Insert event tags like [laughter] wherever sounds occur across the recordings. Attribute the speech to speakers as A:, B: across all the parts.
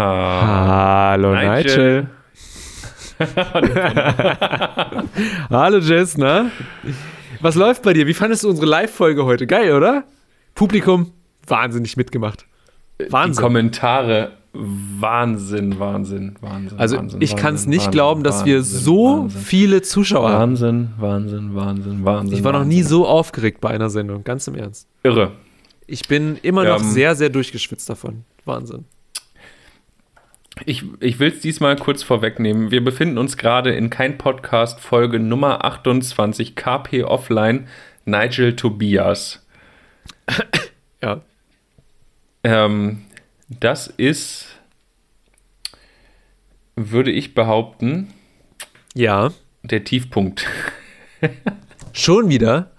A: Ha
B: Hallo Nigel. [laughs] Hallo Jess, na? Was läuft bei dir? Wie fandest du unsere Live-Folge heute? Geil, oder? Publikum, wahnsinnig mitgemacht.
A: Wahnsinn. Die Kommentare, Wahnsinn, Wahnsinn, Wahnsinn.
B: Also
A: Wahnsinn,
B: ich kann es nicht
A: Wahnsinn,
B: glauben, dass wir
A: Wahnsinn,
B: so
A: Wahnsinn.
B: viele Zuschauer haben.
A: Wahnsinn, Wahnsinn, Wahnsinn, Wahnsinn.
B: Ich war noch nie so aufgeregt bei einer Sendung, ganz im Ernst.
A: irre.
B: Ich bin immer noch
A: Ähm,
B: sehr, sehr durchgeschwitzt davon. Wahnsinn.
A: Ich, ich will es diesmal kurz vorwegnehmen. Wir befinden uns gerade in kein Podcast Folge Nummer 28 KP Offline Nigel Tobias. [coughs]
B: Ja.
A: Ähm, das ist, würde ich behaupten,
B: Ja.
A: der Tiefpunkt. [laughs]
B: Schon wieder?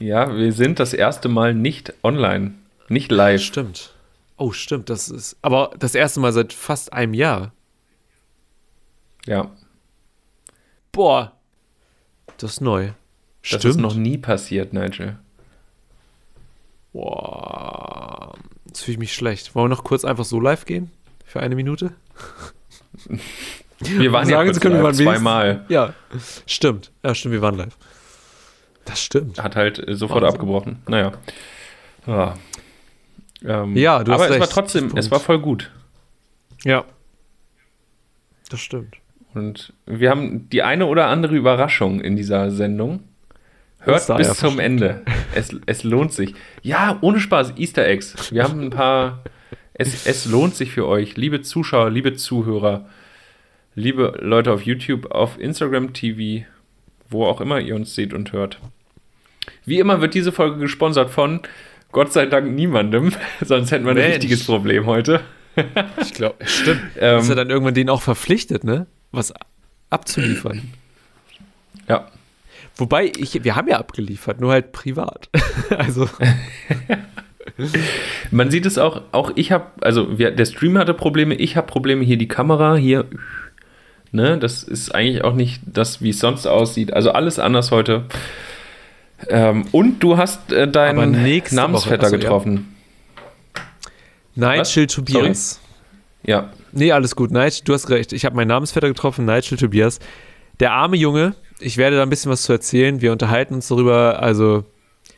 A: Ja, wir sind das erste Mal nicht online, nicht live.
B: Stimmt. Oh, stimmt. Das ist aber das erste Mal seit fast einem Jahr.
A: Ja,
B: Boah. Das ist neu.
A: das ist noch nie passiert, Nigel.
B: Boah. Jetzt fühle ich mich schlecht. Wollen wir noch kurz einfach so live gehen? Für eine Minute? [laughs]
A: Wir waren ja
B: Sagen
A: kurz
B: können, wir
A: live, zweimal.
B: Ja. Stimmt. Ja, stimmt, wir waren live. Das stimmt.
A: Hat halt äh, sofort
B: Wahnsinn.
A: abgebrochen. Naja. Ja, ähm,
B: Ja, du hast
A: aber es war
B: recht.
A: trotzdem,
B: Punkt.
A: es war voll gut.
B: Ja. Das stimmt.
A: Und wir haben die eine oder andere Überraschung in dieser Sendung. Hört bis zum. Ende. Es, es lohnt sich. Ja, ohne Spaß, Easter Eggs. Wir haben ein paar. Es, es lohnt sich für euch, liebe Zuschauer, liebe Zuhörer, liebe Leute auf YouTube, auf Instagram TV, wo auch immer ihr uns seht und hört. Wie immer wird diese Folge gesponsert von Gott sei Dank niemandem, [laughs] sonst hätten wir ein
B: Mensch.
A: richtiges Problem heute. [laughs]
B: Ich glaube, stimmt. [laughs]
A: Ähm,
B: ist ja dann irgendwann den auch verpflichtet, ne? Was abzuliefern.
A: ja.
B: Wobei, ich, wir haben ja abgeliefert, nur halt privat. also,
A: Man sieht es auch, auch ich habe, also wir, der Stream hatte Probleme, ich habe Probleme, hier die Kamera, hier, ne, das ist eigentlich auch nicht das, wie es sonst aussieht. Also alles anders heute. Ähm, und du hast äh, deinen Namensvetter
B: Woche, achso, ja.
A: getroffen.
B: Nigel Tobias.
A: Ja.
B: Nee, alles gut. Nigel, du hast recht. Ich habe meinen Namensvetter getroffen, Nigel Tobias. Der arme Junge, ich werde da ein bisschen was zu erzählen. Wir unterhalten uns darüber. Also,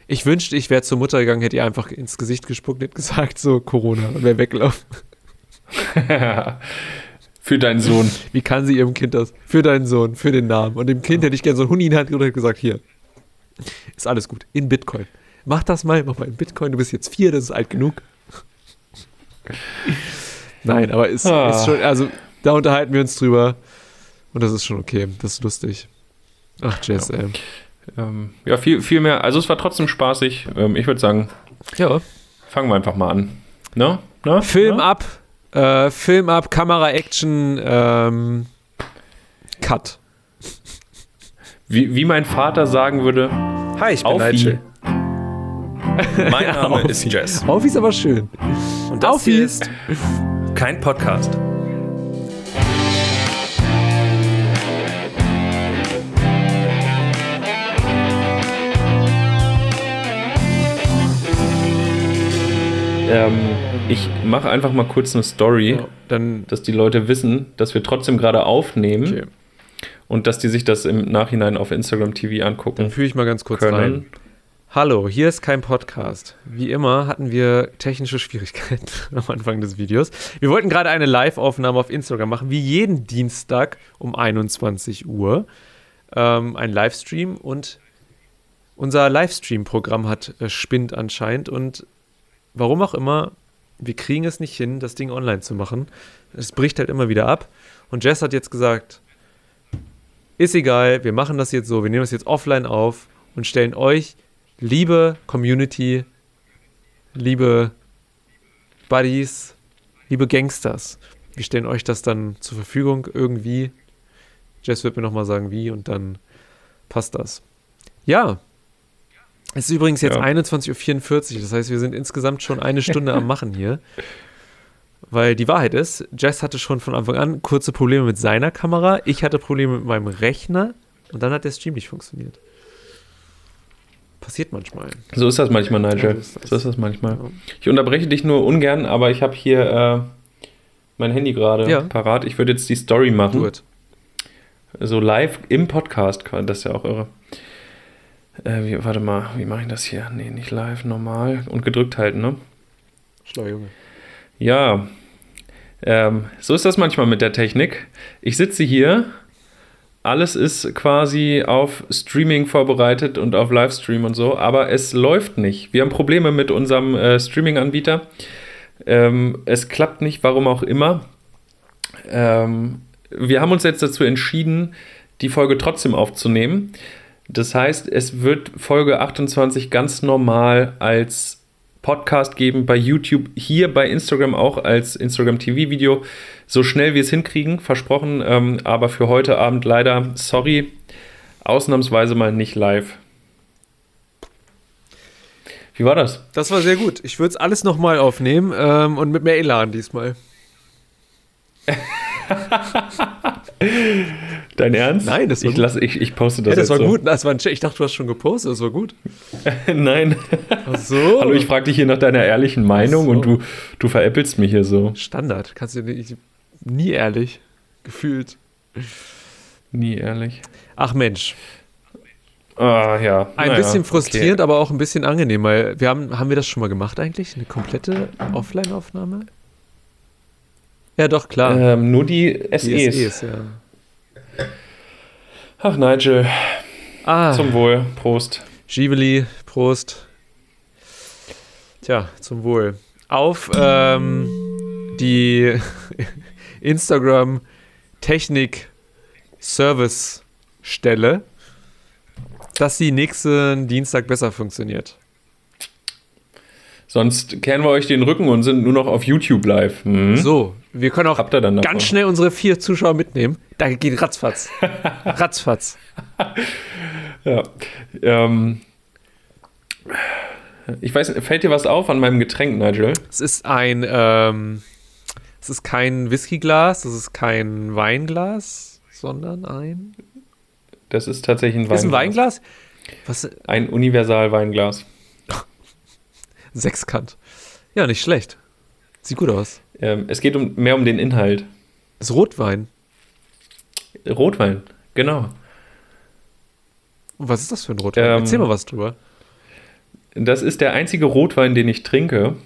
B: ich wünschte, ich wäre zur Mutter gegangen, hätte ihr einfach ins Gesicht gespuckt und [laughs] gesagt, so Corona, und wäre weggelaufen. [laughs]
A: Für deinen Sohn.
B: Wie kann sie ihrem Kind das? Für deinen Sohn, für den Namen. Und dem Kind hätte ich gerne so einen Huni in die Hand gedrückt und gesagt, hier, [laughs] ist alles gut, in Bitcoin. Mach das mal, mach mal in Bitcoin, du bist jetzt vier, das ist alt genug. [laughs] Nein, aber ist,
A: Ah.
B: ist schon, also da unterhalten wir uns drüber und das ist schon okay, das ist lustig. Ach, Jess,
A: Ja. Ähm, ja, viel, viel mehr. Also es war trotzdem spaßig. Ähm, ich würde sagen,
B: Ja.
A: fangen wir einfach mal an. Ne? Ne?
B: Film
A: ne?
B: ab, äh, Film ab, Kamera, Action, ähm, Cut.
A: Wie, wie mein Vater sagen würde,
B: Hi, ich
A: auf Nigel. Mein [laughs] Name ist
B: Aufi.
A: Jess.
B: Aufi ist aber schön.
A: Und
B: Aufi.
A: hier ist kein Podcast. Ähm, ich mache einfach mal kurz eine Story,
B: Ja, dann,
A: dass die Leute wissen, dass wir trotzdem gerade aufnehmen
B: okay.
A: Und dass die sich das im Nachhinein auf Instagram TV angucken
B: Dann führe ich mal ganz kurz
A: können.
B: rein. Hallo, hier ist kein Podcast. Wie immer hatten wir technische Schwierigkeiten [laughs] am Anfang des Videos. Wir wollten gerade eine Live-Aufnahme auf Instagram machen, wie jeden Dienstag um 21 Uhr. Ähm, ein Livestream und unser Livestream-Programm hat äh, spinnt anscheinend und warum auch immer, wir kriegen es nicht hin, das Ding online zu machen. Es bricht halt immer wieder ab. Und Jess hat jetzt gesagt, ist egal, wir machen das jetzt so, wir nehmen das jetzt offline auf und stellen euch, liebe Community, liebe Buddies, liebe Gangsters, wir stellen euch das dann zur Verfügung irgendwie. Jess wird mir nochmal sagen, wie und dann passt das. Ja. Es ist übrigens jetzt
A: Ja.
B: 21.44 Uhr, das heißt, wir sind insgesamt schon eine Stunde am Machen hier. [laughs] Weil die Wahrheit ist, Jess hatte schon von Anfang an kurze Probleme mit seiner Kamera, ich hatte Probleme mit meinem Rechner und dann hat der Stream nicht funktioniert. Passiert manchmal.
A: So ist das manchmal, Nigel.
B: So ist das.
A: So ist das manchmal.
B: Ja.
A: Ich unterbreche dich nur ungern, aber ich habe hier mein Handy gerade
B: Ja.
A: parat. Ich würde jetzt die Story machen.
B: Gut.
A: So live im Podcast, das ist ja auch irre. Äh, wie, warte mal, wie mache ich das hier? Nee, nicht live, normal. Und gedrückt halten, ne?
B: Schlau, Junge.
A: Ja, ähm, so ist das manchmal mit der Technik. Ich sitze hier, alles ist quasi auf Streaming vorbereitet und auf Livestream und so, aber es läuft nicht. Wir haben Probleme mit unserem äh, Streaming-Anbieter. Ähm, es klappt nicht, warum auch immer. Ähm, wir haben uns jetzt dazu entschieden, die Folge trotzdem aufzunehmen. Das heißt, es wird Folge 28 ganz normal als Podcast geben bei YouTube, hier bei Instagram auch als Instagram TV-Video, so schnell wir es hinkriegen, versprochen. Ähm, aber für heute Abend leider, sorry, ausnahmsweise mal nicht live. Wie war das?
B: Das war sehr gut. Ich würde es alles nochmal aufnehmen ähm, und mit mehr Elan diesmal. [laughs]
A: Dein Ernst?
B: Nein, das war
A: ich,
B: gut.
A: lass, ich, ich poste das
B: Ja, das war
A: so.
B: gut. Das war ein Check. Ich dachte, du hast schon gepostet. Das war gut. [laughs]
A: Nein.
B: Ach so.
A: Hallo, ich frage dich hier nach deiner ehrlichen Meinung
B: so.
A: und du, du veräppelst mich hier so.
B: Standard. Kannst du nicht. Nie ehrlich. Gefühlt.
A: Nie ehrlich.
B: Ach Mensch.
A: Ah, ja.
B: Ein
A: Naja,
B: bisschen
A: okay.
B: frustrierend, aber auch ein bisschen angenehm, weil wir haben, haben wir das schon mal gemacht eigentlich? Eine komplette Offline-Aufnahme? Ja, doch, klar.
A: Ähm, nur die SEs.
B: Die SEs, ja.
A: Ach, Nigel,
B: Ah,
A: zum Wohl. Prost.
B: Ghibli, Prost. Tja, zum Wohl. Auf ähm, die [laughs] Instagram Technik Service Stelle, dass sie nächsten Dienstag besser funktioniert.
A: Sonst kehren wir euch den Rücken und sind nur noch auf YouTube live. Hm?
B: So, wir können auch
A: dann davon?
B: ganz schnell unsere vier Zuschauer mitnehmen. Da geht ratzfatz. [laughs] ratzfatz.
A: Ja. Ähm, ich weiß, fällt dir was auf an meinem Getränk, Nigel?
B: Es ist ein, ähm, es ist kein Whiskyglas, es ist kein Weinglas, sondern ein.
A: Das ist tatsächlich ein Weinglas.
B: Ist ein Weinglas? Was?
A: Ein Universal-Weinglas.
B: Sechskant. Ja, nicht schlecht. Sieht gut aus.
A: Ähm, es geht um, mehr um den Inhalt.
B: Ist Rotwein.
A: Rotwein, genau.
B: Und was ist das für ein Rotwein?
A: Ähm,
B: Erzähl mal was drüber.
A: Das ist der einzige Rotwein, den ich trinke.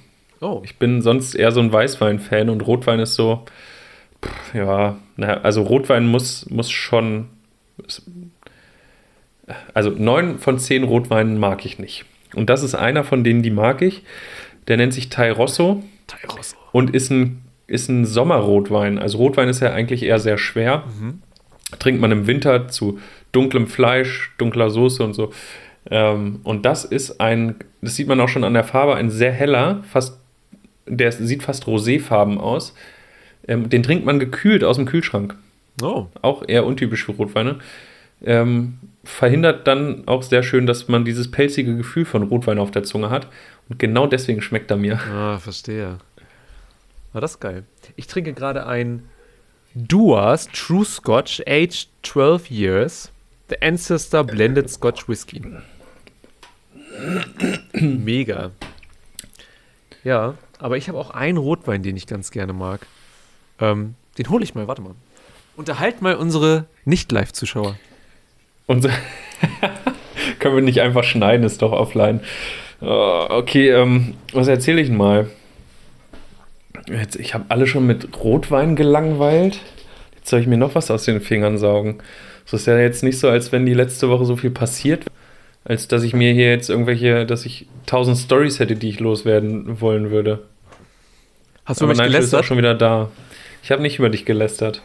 B: Oh.
A: Ich bin sonst eher so ein Weißwein-Fan und Rotwein ist so, pff, ja, naja, also Rotwein muss, muss schon, also neun von zehn Rotweinen mag ich nicht. Und das ist einer von denen, die mag ich. Der nennt sich Thai Rosso
B: Tyrosso.
A: und ist ein, ist ein Sommerrotwein. Also Rotwein ist ja eigentlich eher sehr schwer. Trinkt man im Winter zu dunklem Fleisch, dunkler Soße und so. Ähm, und das ist ein, das sieht man auch schon an der Farbe, ein sehr heller, fast, der sieht fast roséfarben aus. Ähm, den trinkt man gekühlt aus dem Kühlschrank.
B: Oh.
A: Auch eher untypisch für Rotweine. Ähm, verhindert dann auch sehr schön, dass man dieses pelzige Gefühl von Rotwein auf der Zunge hat. Und genau deswegen schmeckt er mir.
B: Ah, verstehe. War das ist geil. Ich trinke gerade ein Duas True Scotch, aged 12 years. The Ancestor Blended Scotch Whisky. Mega. Ja, aber ich habe auch einen Rotwein, den ich ganz gerne mag. Ähm, den hole ich mal, warte mal. Unterhalt mal unsere Nicht-Live-Zuschauer.
A: Und [laughs] können wir nicht einfach schneiden, ist doch offline. Oh, okay, ähm, was erzähle ich denn mal? Jetzt, ich habe alle schon mit Rotwein gelangweilt. Jetzt soll ich mir noch was aus den Fingern saugen. Es ist ja jetzt nicht so, als wenn die letzte Woche so viel passiert, als dass ich mir hier jetzt irgendwelche, dass ich tausend Stories hätte, die ich loswerden wollen würde.
B: Hast du
A: Aber
B: mich
A: Nigel ist auch
B: gelästert?
A: schon wieder da. Ich habe nicht über dich gelästert.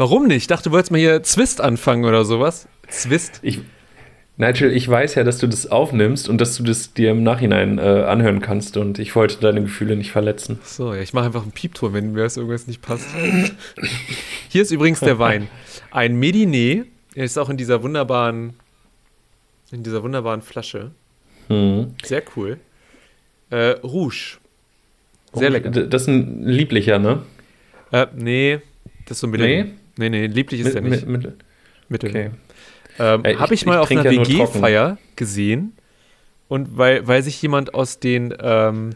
B: Warum nicht? Ich dachte, du wolltest mal hier Zwist anfangen oder sowas. Zwist?
A: Ich, Nigel, ich weiß ja, dass du das aufnimmst und dass du das dir im Nachhinein äh, anhören kannst und ich wollte deine Gefühle nicht verletzen.
B: So, ja, ich mache einfach einen Piepton, wenn mir das irgendwas nicht passt. Hier ist übrigens der Wein. Ein Medinet. Er ist auch in dieser wunderbaren, in dieser wunderbaren Flasche.
A: Hm.
B: Sehr cool. Äh, Rouge. Sehr lecker.
A: Das ist ein lieblicher, ne?
B: Äh, nee, das ist so ein Mittel. Nee, nee, lieblich ist er nicht.
A: Mit, mit,
B: Mittel.
A: okay.
B: Ähm,
A: Äh,
B: Habe
A: ich-
B: ich mal
A: ich
B: auf einer
A: ja.
B: WG-Feier gesehen. Und weil, weil sich jemand aus den ähm,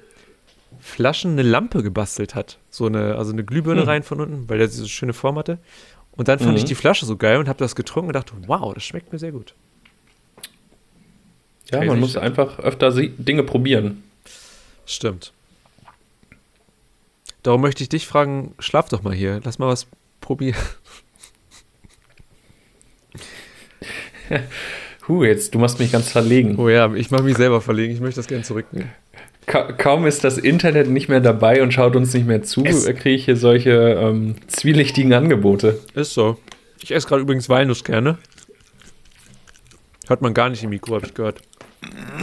B: Flaschen eine Lampe gebastelt hat. so eine, also eine Glühbirne
A: Hm.
B: rein von unten, weil der diese schöne Form hatte. Und dann fand
A: Mhm.
B: ich die Flasche so geil und habe das getrunken und dachte, wow, das schmeckt mir sehr gut.
A: Ja,
B: Crazy
A: man muss
B: shit.
A: einfach öfter Dinge probieren.
B: Stimmt. Darum möchte ich dich fragen, schlaf doch mal hier, lass mal was probieren.
A: Huh, jetzt, du machst mich ganz verlegen.
B: Oh ja, ich mache mich selber verlegen, ich möchte das gerne zurücknehmen.
A: Ka kaum ist das Internet nicht mehr dabei und schaut uns nicht mehr zu,
B: Es-
A: kriege ich hier solche ähm, zwielichtigen Angebote.
B: Ist so. Ich esse gerade übrigens Walnusskerne. Hört man gar nicht im Mikro, habe ich gehört.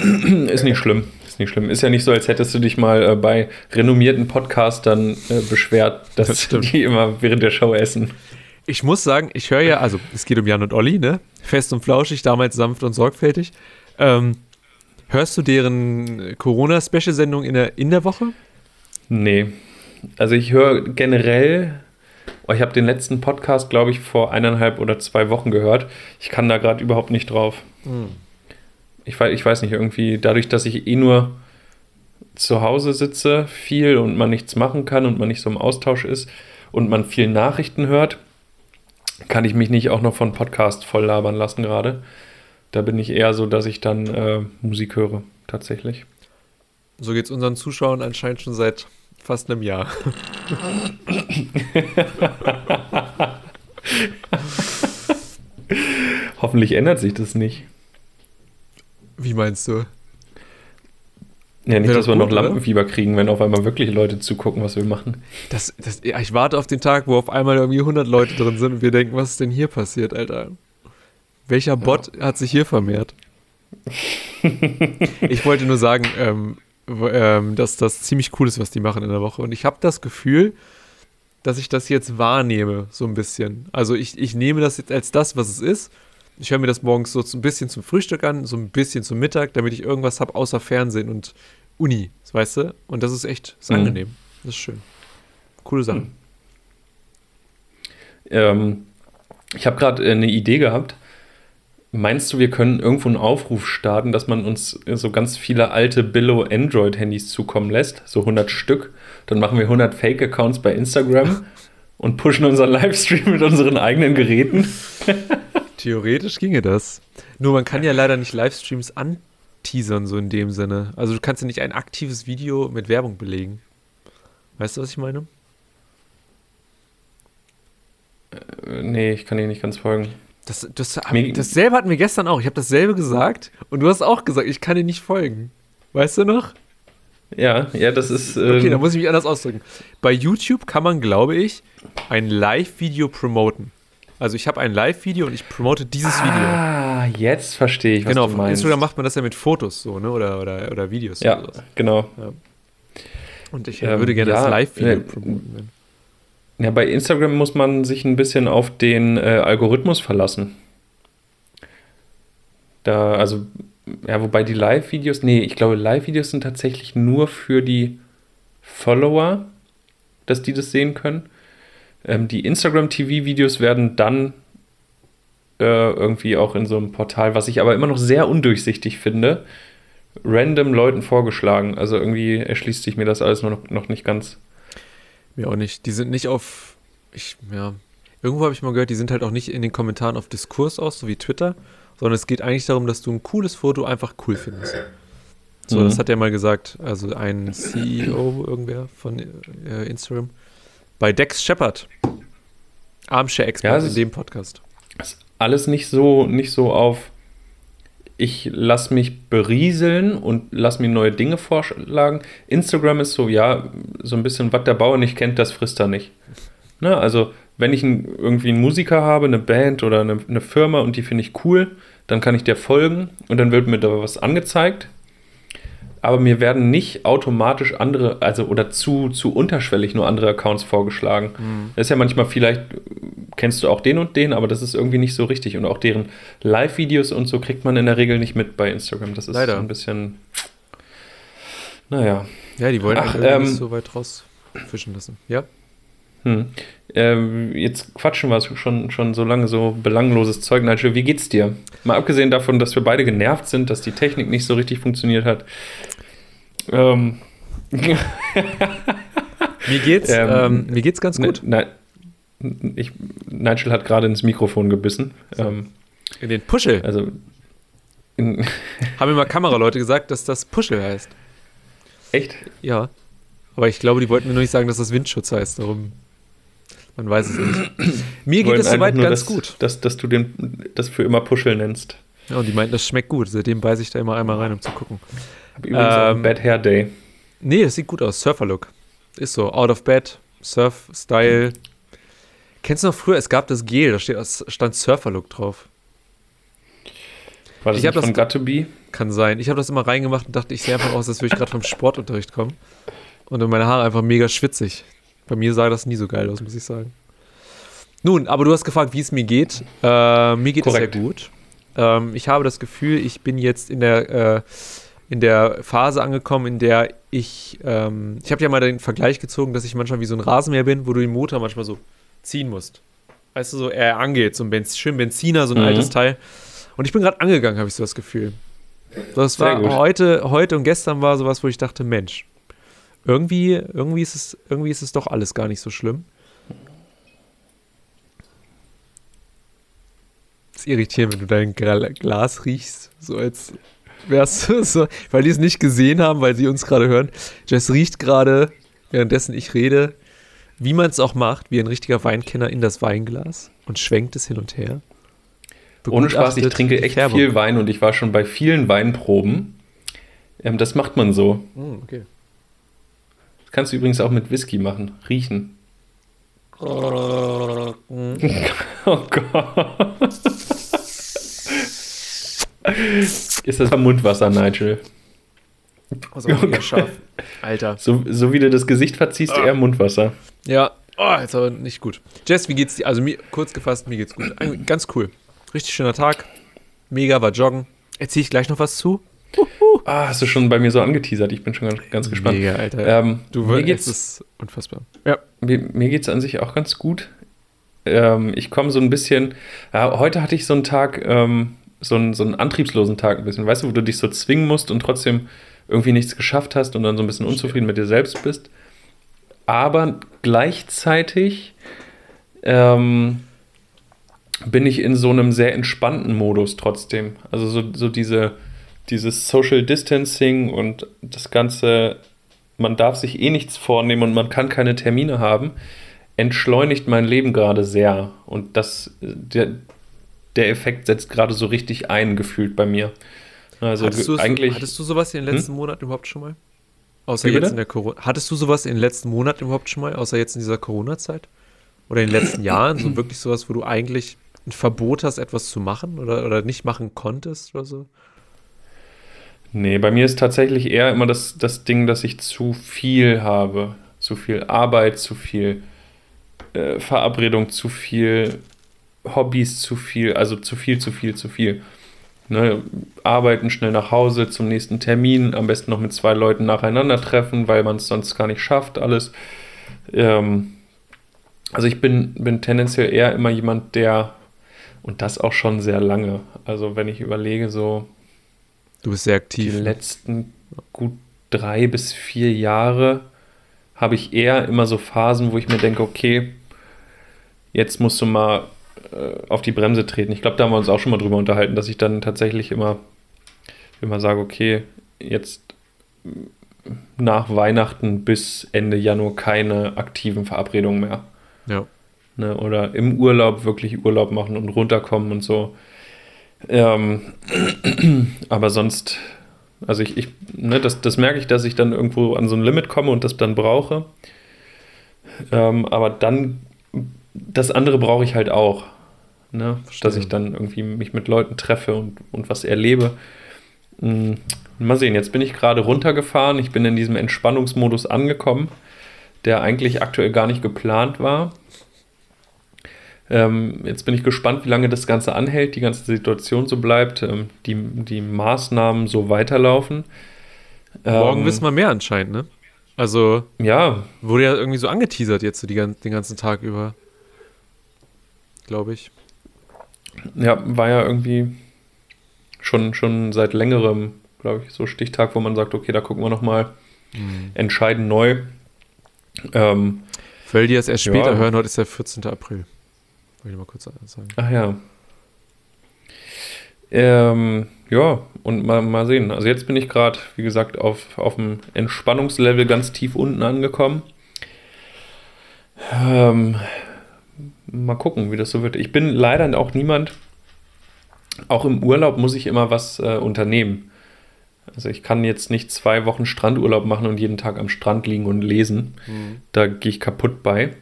B: [clears throat]
A: Ist nicht schlimm. Ist nicht schlimm. Ist ja nicht so, als hättest du dich mal äh, bei renommierten Podcastern äh, beschwert, dass
B: Das
A: die immer während der Show essen.
B: Ich muss sagen, ich höre ja, also es geht um Jan und Olli, ne? Fest und flauschig, damals sanft und sorgfältig. Ähm, hörst du deren Corona-Special-Sendung in der, in der Woche?
A: Nee. Also ich höre generell, oh, ich habe den letzten Podcast, glaube ich, vor eineinhalb oder zwei Wochen gehört. Ich kann da gerade überhaupt nicht drauf. Ich, weiß, ich weiß nicht, irgendwie dadurch, dass ich eh nur zu Hause sitze, viel und man nichts machen kann und man nicht so im Austausch ist und man viel Nachrichten hört, kann ich mich nicht auch noch von Podcast voll labern lassen gerade. Da bin ich eher so, dass ich dann äh, Musik höre, tatsächlich.
B: So geht es unseren Zuschauern anscheinend schon seit fast einem Jahr. [laughs]
A: Hoffentlich ändert sich das nicht.
B: Wie meinst du?
A: Ja, nicht, dass wir noch
B: gut, oder?
A: Lampenfieber kriegen, wenn auf einmal wirklich Leute zugucken, was wir machen.
B: Das, das, ja, ich warte auf den Tag, wo auf einmal irgendwie 100 Leute drin sind und wir denken, was ist denn hier passiert, Alter? Welcher Bot hat sich hier vermehrt? [laughs] ich wollte nur sagen, ähm, ähm, dass das ziemlich cool ist, was die machen in der Woche. Und ich habe das Gefühl, dass ich das jetzt wahrnehme, so ein bisschen. Also ich, ich nehme das jetzt als das, was es ist. Ich höre mir das morgens so ein bisschen zum Frühstück an, so ein bisschen zum Mittag, damit ich irgendwas habe außer Fernsehen und Uni, weißt du? Und das ist echt ist
A: Mhm.
B: angenehm. Das ist schön. Coole Sache.
A: Ähm, ich habe gerade äh, eine Idee gehabt. Meinst du, wir können irgendwo einen Aufruf starten, dass man uns äh, so ganz viele alte Billo Android-Handys zukommen lässt? So 100 Stück. Dann machen wir 100 Fake-Accounts bei Instagram [laughs] und pushen unseren Livestream mit unseren eigenen Geräten. [laughs]
B: Theoretisch ginge das. Nur man kann ja leider nicht Livestreams anteasern, so in dem Sinne. Also du kannst ja nicht ein aktives Video mit Werbung belegen. Weißt du, was ich meine?
A: Äh, nee, ich kann dir nicht ganz folgen.
B: Das, das,
A: Mir-
B: dasselbe hatten wir gestern auch. Ich habe dasselbe gesagt und du hast auch gesagt, ich kann dir nicht folgen. Weißt du noch?
A: Ja, ja, das ist.
B: Okay,
A: ähm,
B: dann muss ich mich anders ausdrücken. Bei YouTube kann man, glaube ich, ein Live-Video promoten. Also ich habe ein Live-Video und ich promote dieses Video.
A: Ah, jetzt verstehe ich, was
B: Genau,
A: du meinst.
B: Instagram macht man das ja mit Fotos so, ne? Oder, oder, oder Videos.
A: Ja,
B: oder
A: genau.
B: Und ich
A: Ähm,
B: würde gerne
A: ja,
B: das Live-Video
A: äh,
B: promoten.
A: Ja, bei Instagram muss man sich ein bisschen auf den äh, Algorithmus verlassen. Da, also, ja, wobei die Live-Videos, nee, ich glaube, Live-Videos sind tatsächlich nur für die Follower, dass die das sehen können. Ähm, die Instagram-TV-Videos werden dann äh, irgendwie auch in so einem Portal, was ich aber immer noch sehr undurchsichtig finde, random Leuten vorgeschlagen. Also irgendwie erschließt sich mir das alles noch, noch nicht ganz.
B: Mir auch nicht. Die sind nicht auf. Ich, ja. Irgendwo habe ich mal gehört, die sind halt auch nicht in den Kommentaren auf Diskurs aus, so wie Twitter, sondern es geht eigentlich darum, dass du ein cooles Foto einfach cool findest. So,
A: Mhm.
B: das hat er mal gesagt. Also ein CEO, irgendwer von äh, Instagram. Bei Dex Shepard. Armchair-Expert
A: Ja,
B: in dem Podcast.
A: ist alles nicht so, nicht so auf, ich lass mich berieseln und lass mir neue Dinge vorschlagen. Instagram ist so, ja, so ein bisschen, was der Bauer nicht kennt, das frisst er nicht. Ne? Also, wenn ich ein, irgendwie einen Musiker habe, eine Band oder eine, eine Firma und die finde ich cool, dann kann ich der folgen und dann wird mir da was angezeigt. Aber mir werden nicht automatisch andere, also oder zu, zu unterschwellig nur andere Accounts vorgeschlagen. Das ist ja manchmal vielleicht, kennst du auch den und den, aber das ist irgendwie nicht so richtig. Und auch deren Live-Videos und so kriegt man in der Regel nicht mit bei Instagram. Das ist
B: Leider.
A: so ein bisschen, naja.
B: Ja, die wollen
A: Ach, ähm,
B: nicht so weit rausfischen lassen. Ja?
A: Hm. Ähm, jetzt quatschen wir schon, schon so lange so belangloses Zeug. Nigel, wie geht's dir? Mal abgesehen davon, dass wir beide genervt sind, dass die Technik nicht so richtig funktioniert hat. Ähm, [laughs]
B: Mir geht's,
A: Ähm,
B: ähm, mir geht's ganz gut.
A: Nein, ich, Nigel hat gerade ins Mikrofon gebissen. Ähm,
B: In den Puschel.
A: also [laughs]
B: Haben mal Kameraleute gesagt, dass das Puschel heißt.
A: echt?
B: Ja. Aber ich glaube, die wollten mir nur nicht sagen, dass das Windschutz heißt. Darum. Man weiß es nicht. [clears throat] Mir geht es soweit
A: nur,
B: ganz
A: dass,
B: gut.
A: Dass, dass du den, das für immer Puschel nennst.
B: Ja, und die meinten, das schmeckt gut. Seitdem beiße ich da immer einmal rein, um zu gucken.
A: Hab übrigens auch
B: Ähm,
A: Bad Hair Day.
B: Nee, das sieht gut aus. Surfer-Look. Ist so. Out of bed, Surf-Style. Kennst du noch früher? Es gab das Gel, da steht, stand Surfer-Look drauf.
A: War das
B: ich
A: nicht von Be?
B: Kann sein. Ich habe das immer reingemacht und dachte, ich sehe einfach aus, als würde ich gerade vom Sportunterricht kommen. Und dann meine Haare einfach mega schwitzig. Bei mir sah das nie so geil aus, muss ich sagen. Nun, aber du hast gefragt, wie es mir geht. Äh, mir geht
A: Korrekt.
B: es sehr gut. Ähm, ich habe das Gefühl, ich bin jetzt in der, äh, in der Phase angekommen, in der ich, ähm, ich habe ja mal den Vergleich gezogen, dass ich manchmal wie so ein Rasenmäher bin, wo du den Motor manchmal so ziehen musst. Weißt du, so er angeht, so ein Benz, schön Benziner, so ein
A: Mhm.
B: altes Teil. Und ich bin gerade angegangen, habe ich so das Gefühl. Das war heute, heute und gestern war sowas, wo ich dachte, Mensch, irgendwie, irgendwie ist es, irgendwie ist es doch alles gar nicht so schlimm. Es ist irritierend, wenn du dein Glas riechst, so als wärst du [laughs] so, weil die es nicht gesehen haben, weil sie uns gerade hören. Jess riecht gerade, währenddessen ich rede, wie man es auch macht, wie ein richtiger Weinkenner in das Weinglas und schwenkt es hin und her.
A: Ohne Spaß, ich trinke echt
B: Färbung.
A: viel Wein und ich war schon bei vielen Weinproben. Ähm, das macht man so.
B: Hm, okay.
A: Kannst du übrigens auch mit Whisky machen. Riechen. Oh Gott. Ist das Mundwasser, Nigel?
B: Also mega scharf. Alter.
A: So, so wie du das Gesicht verziehst, eher Mundwasser.
B: Ja, oh, jetzt aber nicht gut. Jess, wie geht's dir? Also mir, kurz gefasst, mir geht's gut. Ganz cool. Richtig schöner Tag. Mega, war joggen. Erzähle ich gleich noch was zu?
A: Ah, hast du schon bei mir so angeteasert? Ich bin schon ganz, ganz gespannt.
B: Mega, Alter.
A: Ähm,
B: du
A: mir geht's
B: es unfassbar. Ja.
A: Mir, mir geht es an sich auch ganz gut. Ähm, ich komme so ein bisschen. Ja, heute hatte ich so einen Tag, ähm, so, einen, so einen antriebslosen Tag ein bisschen. Weißt du, wo du dich so zwingen musst und trotzdem irgendwie nichts geschafft hast und dann so ein bisschen unzufrieden mit dir selbst bist. Aber gleichzeitig ähm, bin ich in so einem sehr entspannten Modus trotzdem. Also so, so diese, dieses Social Distancing und das Ganze, man darf sich eh nichts vornehmen und man kann keine Termine haben, entschleunigt mein Leben gerade sehr. Und das, der, der Effekt setzt gerade so richtig ein, gefühlt bei mir. Also
B: hattest,
A: eigentlich.
B: hattest du sowas in den letzten Monaten überhaupt schon mal? Außer
A: Wie
B: jetzt
A: bitte?
B: in der Corona. Hattest du sowas in den letzten Monaten überhaupt schon mal? Außer jetzt in dieser Corona-Zeit? Oder in den letzten [laughs] Jahren? So wirklich sowas, wo du eigentlich ein Verbot hast, etwas zu machen oder, oder nicht machen konntest oder so?
A: Nee, bei mir ist tatsächlich eher immer das, das Ding, dass ich zu viel habe. Zu viel Arbeit, zu viel äh, Verabredung, zu viel Hobbys, zu viel, also zu viel, zu viel, zu viel. Ne, arbeiten schnell nach Hause zum nächsten Termin, am besten noch mit zwei Leuten nacheinander treffen, weil man es sonst gar nicht schafft, alles. Ähm, also ich bin, bin tendenziell eher immer jemand, der, und das auch schon sehr lange, also wenn ich überlege, so
B: Du bist sehr
A: die
B: aktiv. ne?
A: letzten gut drei bis vier Jahre habe ich eher immer so Phasen, wo ich mir denke, okay, jetzt musst du mal äh, auf die Bremse treten. Ich glaube, da haben wir uns auch schon mal drüber unterhalten, dass ich dann tatsächlich immer, immer sage, okay, jetzt nach Weihnachten bis Ende Januar keine aktiven Verabredungen mehr.
B: Ja.
A: Ne? Oder im Urlaub wirklich Urlaub machen und runterkommen und so. Ähm, [clears throat] aber sonst, also ich, ich ne, das, das merke ich, dass ich dann irgendwo an so ein Limit komme und das dann brauche. Ähm, aber dann, das andere brauche ich halt auch. Ne?
B: Verstehe.
A: Dass ich dann irgendwie mich mit Leuten treffe und, und was erlebe. Mm, Mal sehen, jetzt bin ich gerade runtergefahren. Ich bin in diesem Entspannungsmodus angekommen, der eigentlich aktuell gar nicht geplant war. Ähm, jetzt bin ich gespannt, wie lange das Ganze anhält, die ganze Situation so bleibt, ähm, die, die Maßnahmen so weiterlaufen.
B: Morgen
A: Ähm,
B: wissen wir mehr anscheinend, ne? Also
A: Ja,
B: wurde ja irgendwie so angeteasert jetzt so die, den ganzen Tag über. Glaube ich.
A: ja, war ja irgendwie schon, schon seit längerem, glaube ich, so Stichtag, wo man sagt, okay, da gucken wir nochmal, entscheiden neu. Ähm,
B: Für die das erst später
A: Ja.
B: hören, heute ist der 14. April. Wollte ich mal kurz sagen.
A: ach ja. Ähm, ja, und mal, mal sehen. Also jetzt bin ich gerade, wie gesagt, auf, auf dem Entspannungslevel ganz tief unten angekommen. Ähm, mal gucken, wie das so wird. Ich bin leider auch niemand, auch im Urlaub muss ich immer was äh, unternehmen. Also ich kann jetzt nicht zwei Wochen Strandurlaub machen und jeden Tag am Strand liegen und lesen. Da gehe ich kaputt bei.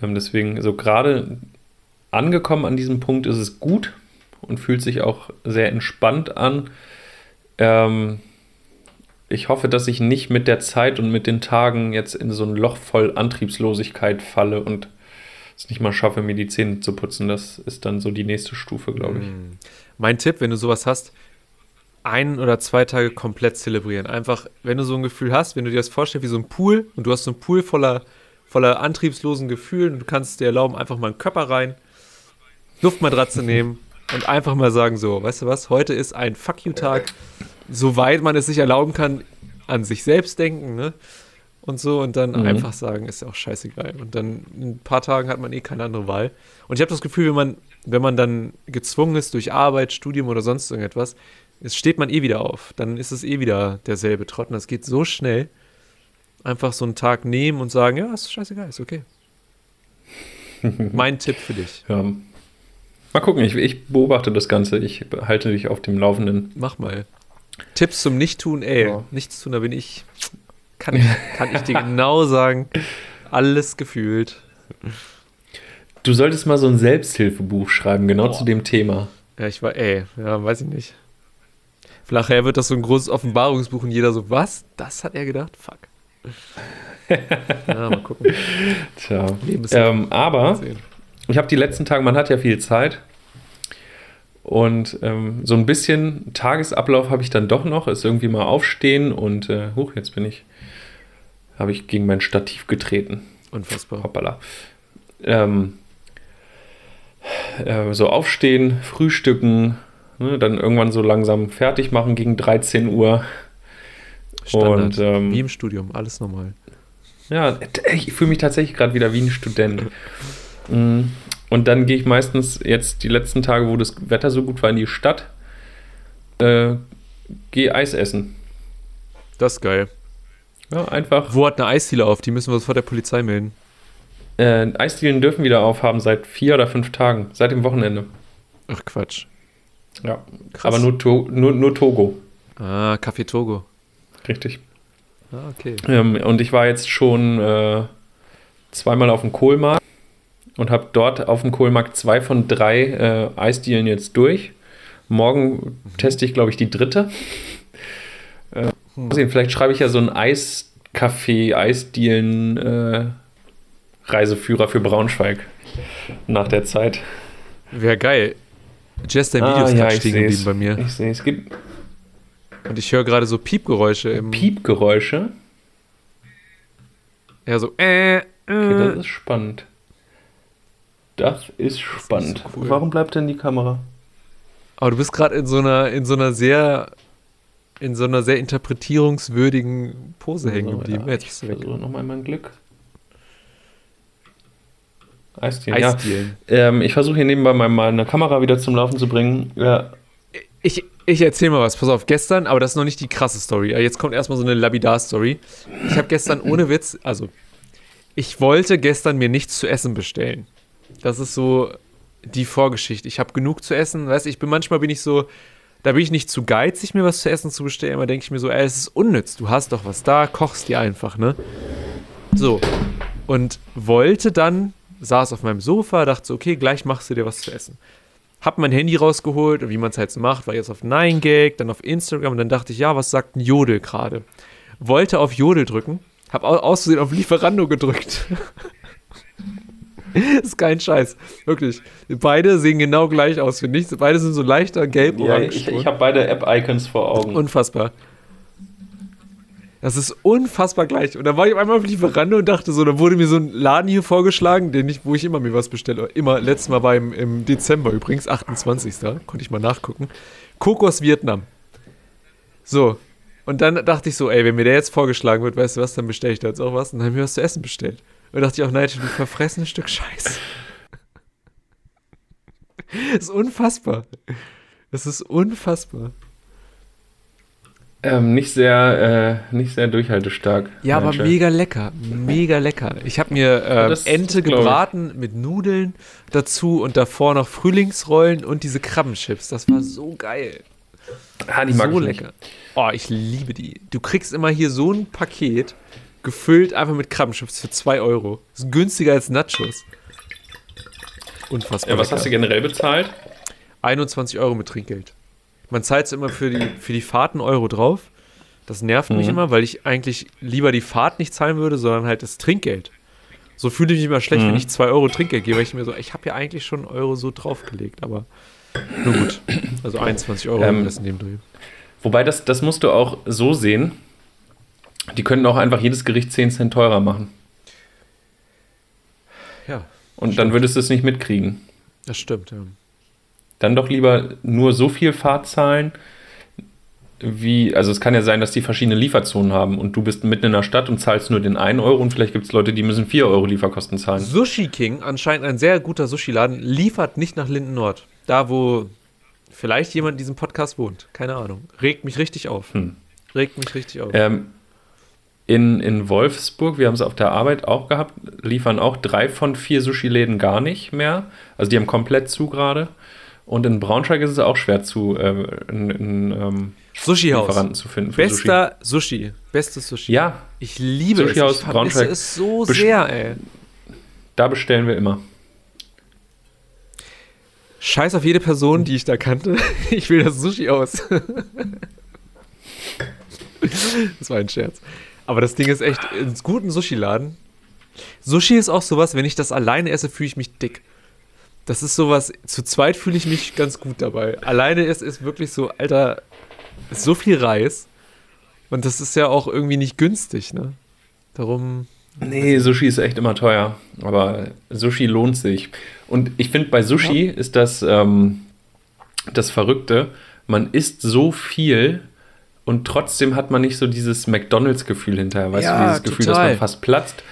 A: Ähm, deswegen, so gerade angekommen an diesem Punkt ist es gut und fühlt sich auch sehr entspannt an. Ähm, ich hoffe, dass ich nicht mit der Zeit und mit den Tagen jetzt in so ein Loch voll Antriebslosigkeit falle und es nicht mal schaffe, mir die Zähne zu putzen. Das ist dann so die nächste Stufe, glaube ich.
B: Mhm. Mein Tipp, wenn du sowas hast, ein oder zwei Tage komplett zelebrieren. Einfach, wenn du so ein Gefühl hast, wenn du dir das vorstellst wie so ein Pool und du hast so einen Pool voller, voller antriebslosen Gefühlen und du kannst dir erlauben, einfach mal einen Körper rein, Luftmatratze nehmen und einfach mal sagen so, weißt du was, heute ist ein Fuck you-Tag, soweit man es sich erlauben kann, an sich selbst denken, ne? Und so und dann
A: Mhm.
B: einfach sagen, ist ja auch scheißegal. Und dann in ein paar Tagen hat man eh keine andere Wahl. Und ich habe das Gefühl, wenn man, wenn man dann gezwungen ist durch Arbeit, Studium oder sonst irgendetwas, es steht man eh wieder auf. Dann ist es eh wieder derselbe Trott. Und das geht so schnell. Einfach so einen Tag nehmen und sagen, ja, ist scheißegal, ist okay. [laughs] mein Tipp für dich.
A: Ja. Mal gucken, ich, ich beobachte das Ganze. Ich halte dich auf dem Laufenden.
B: Mach mal. Tipps zum Nicht-Tun, ey.
A: Ja.
B: Nichts tun, da bin ich. Kann ich, kann ich dir [laughs] genau sagen. Alles gefühlt.
A: Du solltest mal so ein Selbsthilfebuch schreiben, genau zu dem Thema.
B: Ja, ich war, ey, ja, weiß ich nicht. Nachher wird das so ein großes Offenbarungsbuch und jeder so, was? Das hat er gedacht? Fuck. [laughs] ja, mal gucken.
A: Tja. Ähm, aber
B: sehen.
A: Ich habe die letzten Tage, man hat ja viel Zeit. Und ähm, so ein bisschen Tagesablauf habe ich dann doch noch. Ist irgendwie mal aufstehen und, äh, huch, jetzt bin ich, habe ich gegen mein Stativ getreten.
B: Unfassbar.
A: Hoppala. Ähm, äh, so aufstehen, frühstücken, ne, dann irgendwann so langsam fertig machen gegen 13 Uhr.
B: Standard.
A: Und, ähm,
B: Wie im Studium, alles normal.
A: Ja, ich fühle mich tatsächlich gerade wieder wie ein Student. Mm, Und dann gehe ich meistens jetzt die letzten Tage, wo das Wetter so gut war, in die Stadt, äh, gehe Eis essen.
B: Das ist geil.
A: Ja, einfach.
B: Wo hat eine Eisdiele auf? Die müssen wir sofort der Polizei melden.
A: Äh, Eisdielen dürfen wieder aufhaben seit vier oder fünf Tagen, seit dem Wochenende.
B: Ach Quatsch.
A: Ja,
B: Krass.
A: aber nur, to nur, nur Togo.
B: Ah, Café Togo.
A: Richtig.
B: Ah, okay.
A: Ähm, und ich war jetzt schon äh, zweimal auf dem Kohlmarkt und habe dort auf dem Kohlmarkt zwei von drei äh, Eisdielen jetzt durch. Morgen teste ich, glaube ich, die dritte. Äh, mal sehen, vielleicht schreibe ich ja so einen Eiscafé, Eisdielen äh, Reiseführer für Braunschweig nach der Zeit.
B: Wäre geil. Jess, dein
A: Ah,
B: Video ist
A: ja,
B: gerade stehen geblieben bei mir.
A: Ich sehe, es gibt
B: Und ich höre gerade so Piepgeräusche im.
A: Piepgeräusche.
B: Ja, so. Äh,
A: Okay, das
B: äh.
A: ist spannend. Das ist spannend.
B: so cool.
A: Warum bleibt denn die Kamera?
B: Aber du bist gerade in so einer, in so einer sehr, in so einer sehr interpretierungswürdigen Pose hängen geblieben.
A: ja,
B: Jetzt du weg.
A: versuche nochmal mein Glück. Eisdielen, ja.
B: Eisdielen.
A: Ähm, ich versuche hier nebenbei mal meine Kamera wieder zum Laufen zu bringen. Ja,
B: Ich, ich erzähl mal was. Pass auf, gestern, aber das ist noch nicht die krasse Story. Jetzt kommt erstmal so eine Labidar-Story. Ich habe gestern [laughs] ohne Witz, also ich wollte gestern mir nichts zu essen bestellen. Das ist so die Vorgeschichte. Ich habe genug zu essen. Weißt ich bin manchmal bin ich so, da bin ich nicht zu geizig, mir was zu essen zu bestellen. Aber denke ich mir so, ey, es ist unnütz. Du hast doch was da, kochst dir einfach, ne? So. Und wollte dann, saß auf meinem Sofa, dachte so, okay, gleich machst du dir was zu essen. Hab mein Handy rausgeholt und wie man es halt so macht, war jetzt auf 9gag, dann auf Instagram und dann dachte ich, ja, was sagt ein Jodel gerade? Wollte auf Jodel drücken, hab au- aus Versehen auf Lieferando gedrückt. [laughs] [laughs] ist kein Scheiß. Wirklich. Beide sehen genau gleich aus, finde ich. Beide sind so leichter
A: ja
B: gelb-orange.
A: ich, ich habe beide App-Icons vor Augen.
B: Unfassbar. Das ist unfassbar gleich. Und dann war ich einmal auf Lieferando und dachte so, da wurde mir so ein Laden hier vorgeschlagen, den ich, wo ich immer mir was bestelle. Immer, letztes Mal war im, im Dezember übrigens, 28. Konnte ich mal nachgucken. Kokos Vietnam. So. Und dann dachte ich so, ey, wenn mir der jetzt vorgeschlagen wird, weißt du was, dann bestelle ich da jetzt auch was. Und dann haben wir was zu essen bestellt. Und dachte ich auch, Nigel, du verfressenes Stück Scheiße. Das [laughs] ist unfassbar. Das ist unfassbar.
A: Ähm, nicht sehr, äh, nicht sehr durchhaltestark.
B: Ja, aber
A: Nigel.
B: mega lecker. Mega lecker. Ich habe mir
A: das-
B: Ente
A: ich.
B: gebraten mit Nudeln dazu und davor noch Frühlingsrollen und diese Krabbenchips. Das war so geil.
A: Ah, die mag
B: so
A: ich nicht.
B: lecker. Oh, ich liebe die. Du kriegst immer hier so ein Paket gefüllt einfach mit Krabbenchips für 2 Euro. Das ist günstiger als Nachos. Unfassbar.
A: Ja, was hast du generell bezahlt?
B: 21 Euro mit Trinkgeld. Man zahlt immer für die, für die Fahrt einen Euro drauf. Das nervt mich
A: Mhm.
B: immer, weil ich eigentlich lieber die Fahrt nicht zahlen würde, sondern halt das Trinkgeld. So fühle ich mich immer schlecht,
A: Mhm.
B: wenn ich 2 Euro Trinkgeld gebe, weil ich mir so, ich habe ja eigentlich schon einen Euro so draufgelegt, aber nur gut. Also 21 Euro
A: Ähm,
B: das in dem Dreh.
A: Wobei, das, das musst du auch so sehen. Die könnten auch einfach jedes Gericht 10 Cent teurer machen.
B: Ja,
A: Und dann würdest du es nicht mitkriegen.
B: das stimmt, ja.
A: Dann doch lieber nur so viel Fahrt zahlen, wie, also es kann ja sein, dass die verschiedene Lieferzonen haben und du bist mitten in der Stadt und zahlst nur den 1 Euro und vielleicht gibt es Leute, die müssen 4 Euro Lieferkosten zahlen.
B: Sushi King, anscheinend ein sehr guter Sushi-Laden, liefert nicht nach Linden Nord. Da, wo vielleicht jemand in diesem Podcast wohnt. Keine Ahnung. Regt mich richtig auf.
A: Hm.
B: Regt mich richtig auf.
A: Ähm, in, in Wolfsburg, wir haben es auf der Arbeit auch gehabt, liefern auch drei von vier Sushi-Läden gar nicht mehr. Also die haben komplett zu gerade. Und in Braunschweig ist es auch schwer zu äh, in, in, ähm,
B: Sushi-Haus.
A: Lieferanten zu finden. für
B: Bester Sushi. Bestes Sushi.
A: Sushi. Ja,
B: Ich liebe
A: Sushi-Haus
B: es. Ich vermisse
A: Braunschweig.
B: es so
A: Best-
B: sehr, ey.
A: da bestellen wir immer.
B: Scheiß auf jede Person, die ich da kannte. [laughs] Ich will das Sushi aus. [laughs] das war ein Scherz. Aber das Ding ist echt, ins guten Sushi-Laden. Sushi ist auch sowas, wenn ich das alleine esse, fühle ich mich dick. Das ist sowas, zu zweit fühle ich mich ganz gut dabei. Alleine ist es wirklich so, Alter, so viel Reis. Und das ist ja auch irgendwie nicht günstig, ne? Darum,
A: Nee, Sushi ist echt immer teuer. Aber Sushi lohnt sich. Und ich finde, bei Sushi ist das, ähm, das Verrückte, man isst so viel und trotzdem hat man nicht so dieses McDonalds-Gefühl hinterher. Weißt
B: Ja,
A: du, dieses Gefühl, dass
B: total.
A: man fast platzt.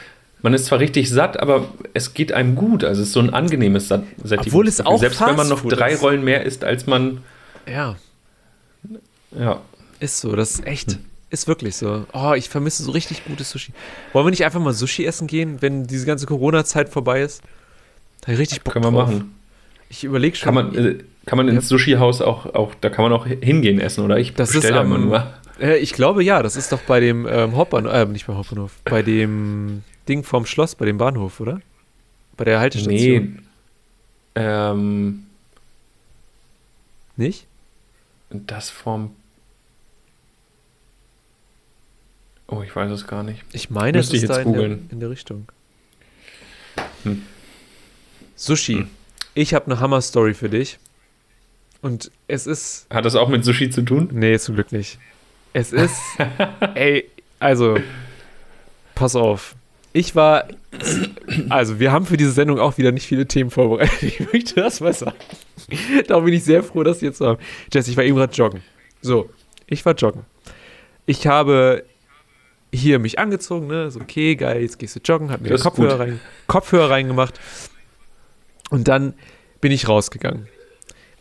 A: Man ist zwar richtig satt, aber es geht einem gut. Also es ist so ein angenehmes Satt
B: Obwohl es
A: Sättigungsgefühl.
B: auch
A: Selbst wenn man noch drei
B: ist.
A: Rollen mehr isst, als man.
B: ja,
A: Ja.
B: Ist so, das ist echt. Ist wirklich so. Oh, ich vermisse so richtig gutes Sushi. Wollen wir nicht einfach mal Sushi essen gehen, wenn diese ganze Corona-Zeit vorbei ist? Da richtig Bock
A: Können wir
B: drauf.
A: machen.
B: Ich überlege schon.
A: Kann man, äh, kann man ins Sushi-Haus auch, auch, da kann man auch hingehen essen, oder? Ich
B: Das
A: bestelle immer nur.
B: äh, ich glaube ja, das ist doch bei dem ähm, Hauptbahnhof, äh, nicht beim Hauptbahnhof, bei dem Ding vorm Schloss, bei dem Bahnhof, oder? Bei der Haltestation.
A: Nee. Ähm,
B: Nicht?
A: das vom. Oh, ich weiß es gar nicht.
B: Ich meine, es
A: Müsste ich
B: ist da
A: jetzt
B: in der,
A: googeln.
B: in der Richtung.
A: Hm.
B: Sushi.
A: Hm.
B: Ich habe eine Hammer-Story für dich. Und es ist
A: Hat das auch mit Sushi zu tun?
B: Nee, zum Glück nicht. Es [laughs] ist, ey, also, pass auf. Ich war, also wir haben für diese Sendung auch wieder nicht viele Themen vorbereitet. [laughs] Ich möchte das mal sagen. Darum bin ich sehr froh, dass Sie jetzt haben. Jess, ich war eben gerade joggen. So, ich war joggen. Ich habe hier mich angezogen, ne, so okay, geil, jetzt gehst du joggen, hab mir Kopfhörer, rein, Kopfhörer reingemacht und dann bin ich rausgegangen.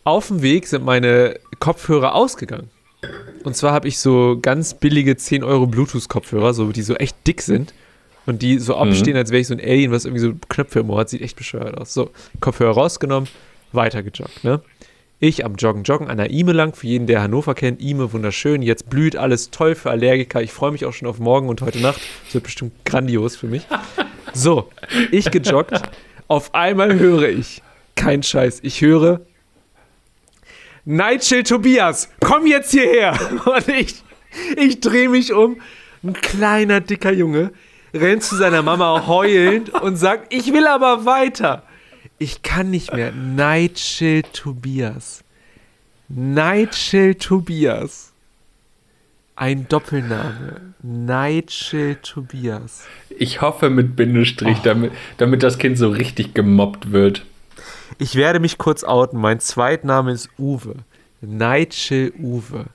B: Auf dem Weg sind meine Kopfhörer ausgegangen. Und zwar habe ich so ganz billige 10 Euro Bluetooth-Kopfhörer, so, die so echt dick sind und die so abstehen, als wäre ich so ein Alien, was irgendwie so Knöpfe im Ohr hat. Sieht echt bescheuert aus. So, Kopfhörer rausgenommen, weiter gejoggt, ne? Ich am Joggen, Joggen an der Ime lang, für jeden, der Hannover kennt, Ime wunderschön, jetzt blüht alles toll für Allergiker. Ich freue mich auch schon auf morgen und heute Nacht. Das wird bestimmt grandios für mich. So, ich gejoggt. Auf einmal höre ich, kein Scheiß, ich höre Nigel Tobias, komm jetzt hierher. [laughs] Und ich, ich drehe mich um. Ein kleiner, dicker Junge rennt zu seiner Mama heulend und sagt, ich will aber weiter. Ich kann nicht mehr. Nigel Tobias. Nigel Tobias. Ein Doppelname. Nigel Tobias.
A: Ich hoffe mit Bindestrich,
B: Oh.
A: damit, damit das Kind so richtig gemobbt wird.
B: Ich werde mich kurz outen. Mein Zweitname ist Uwe. Nigel Uwe.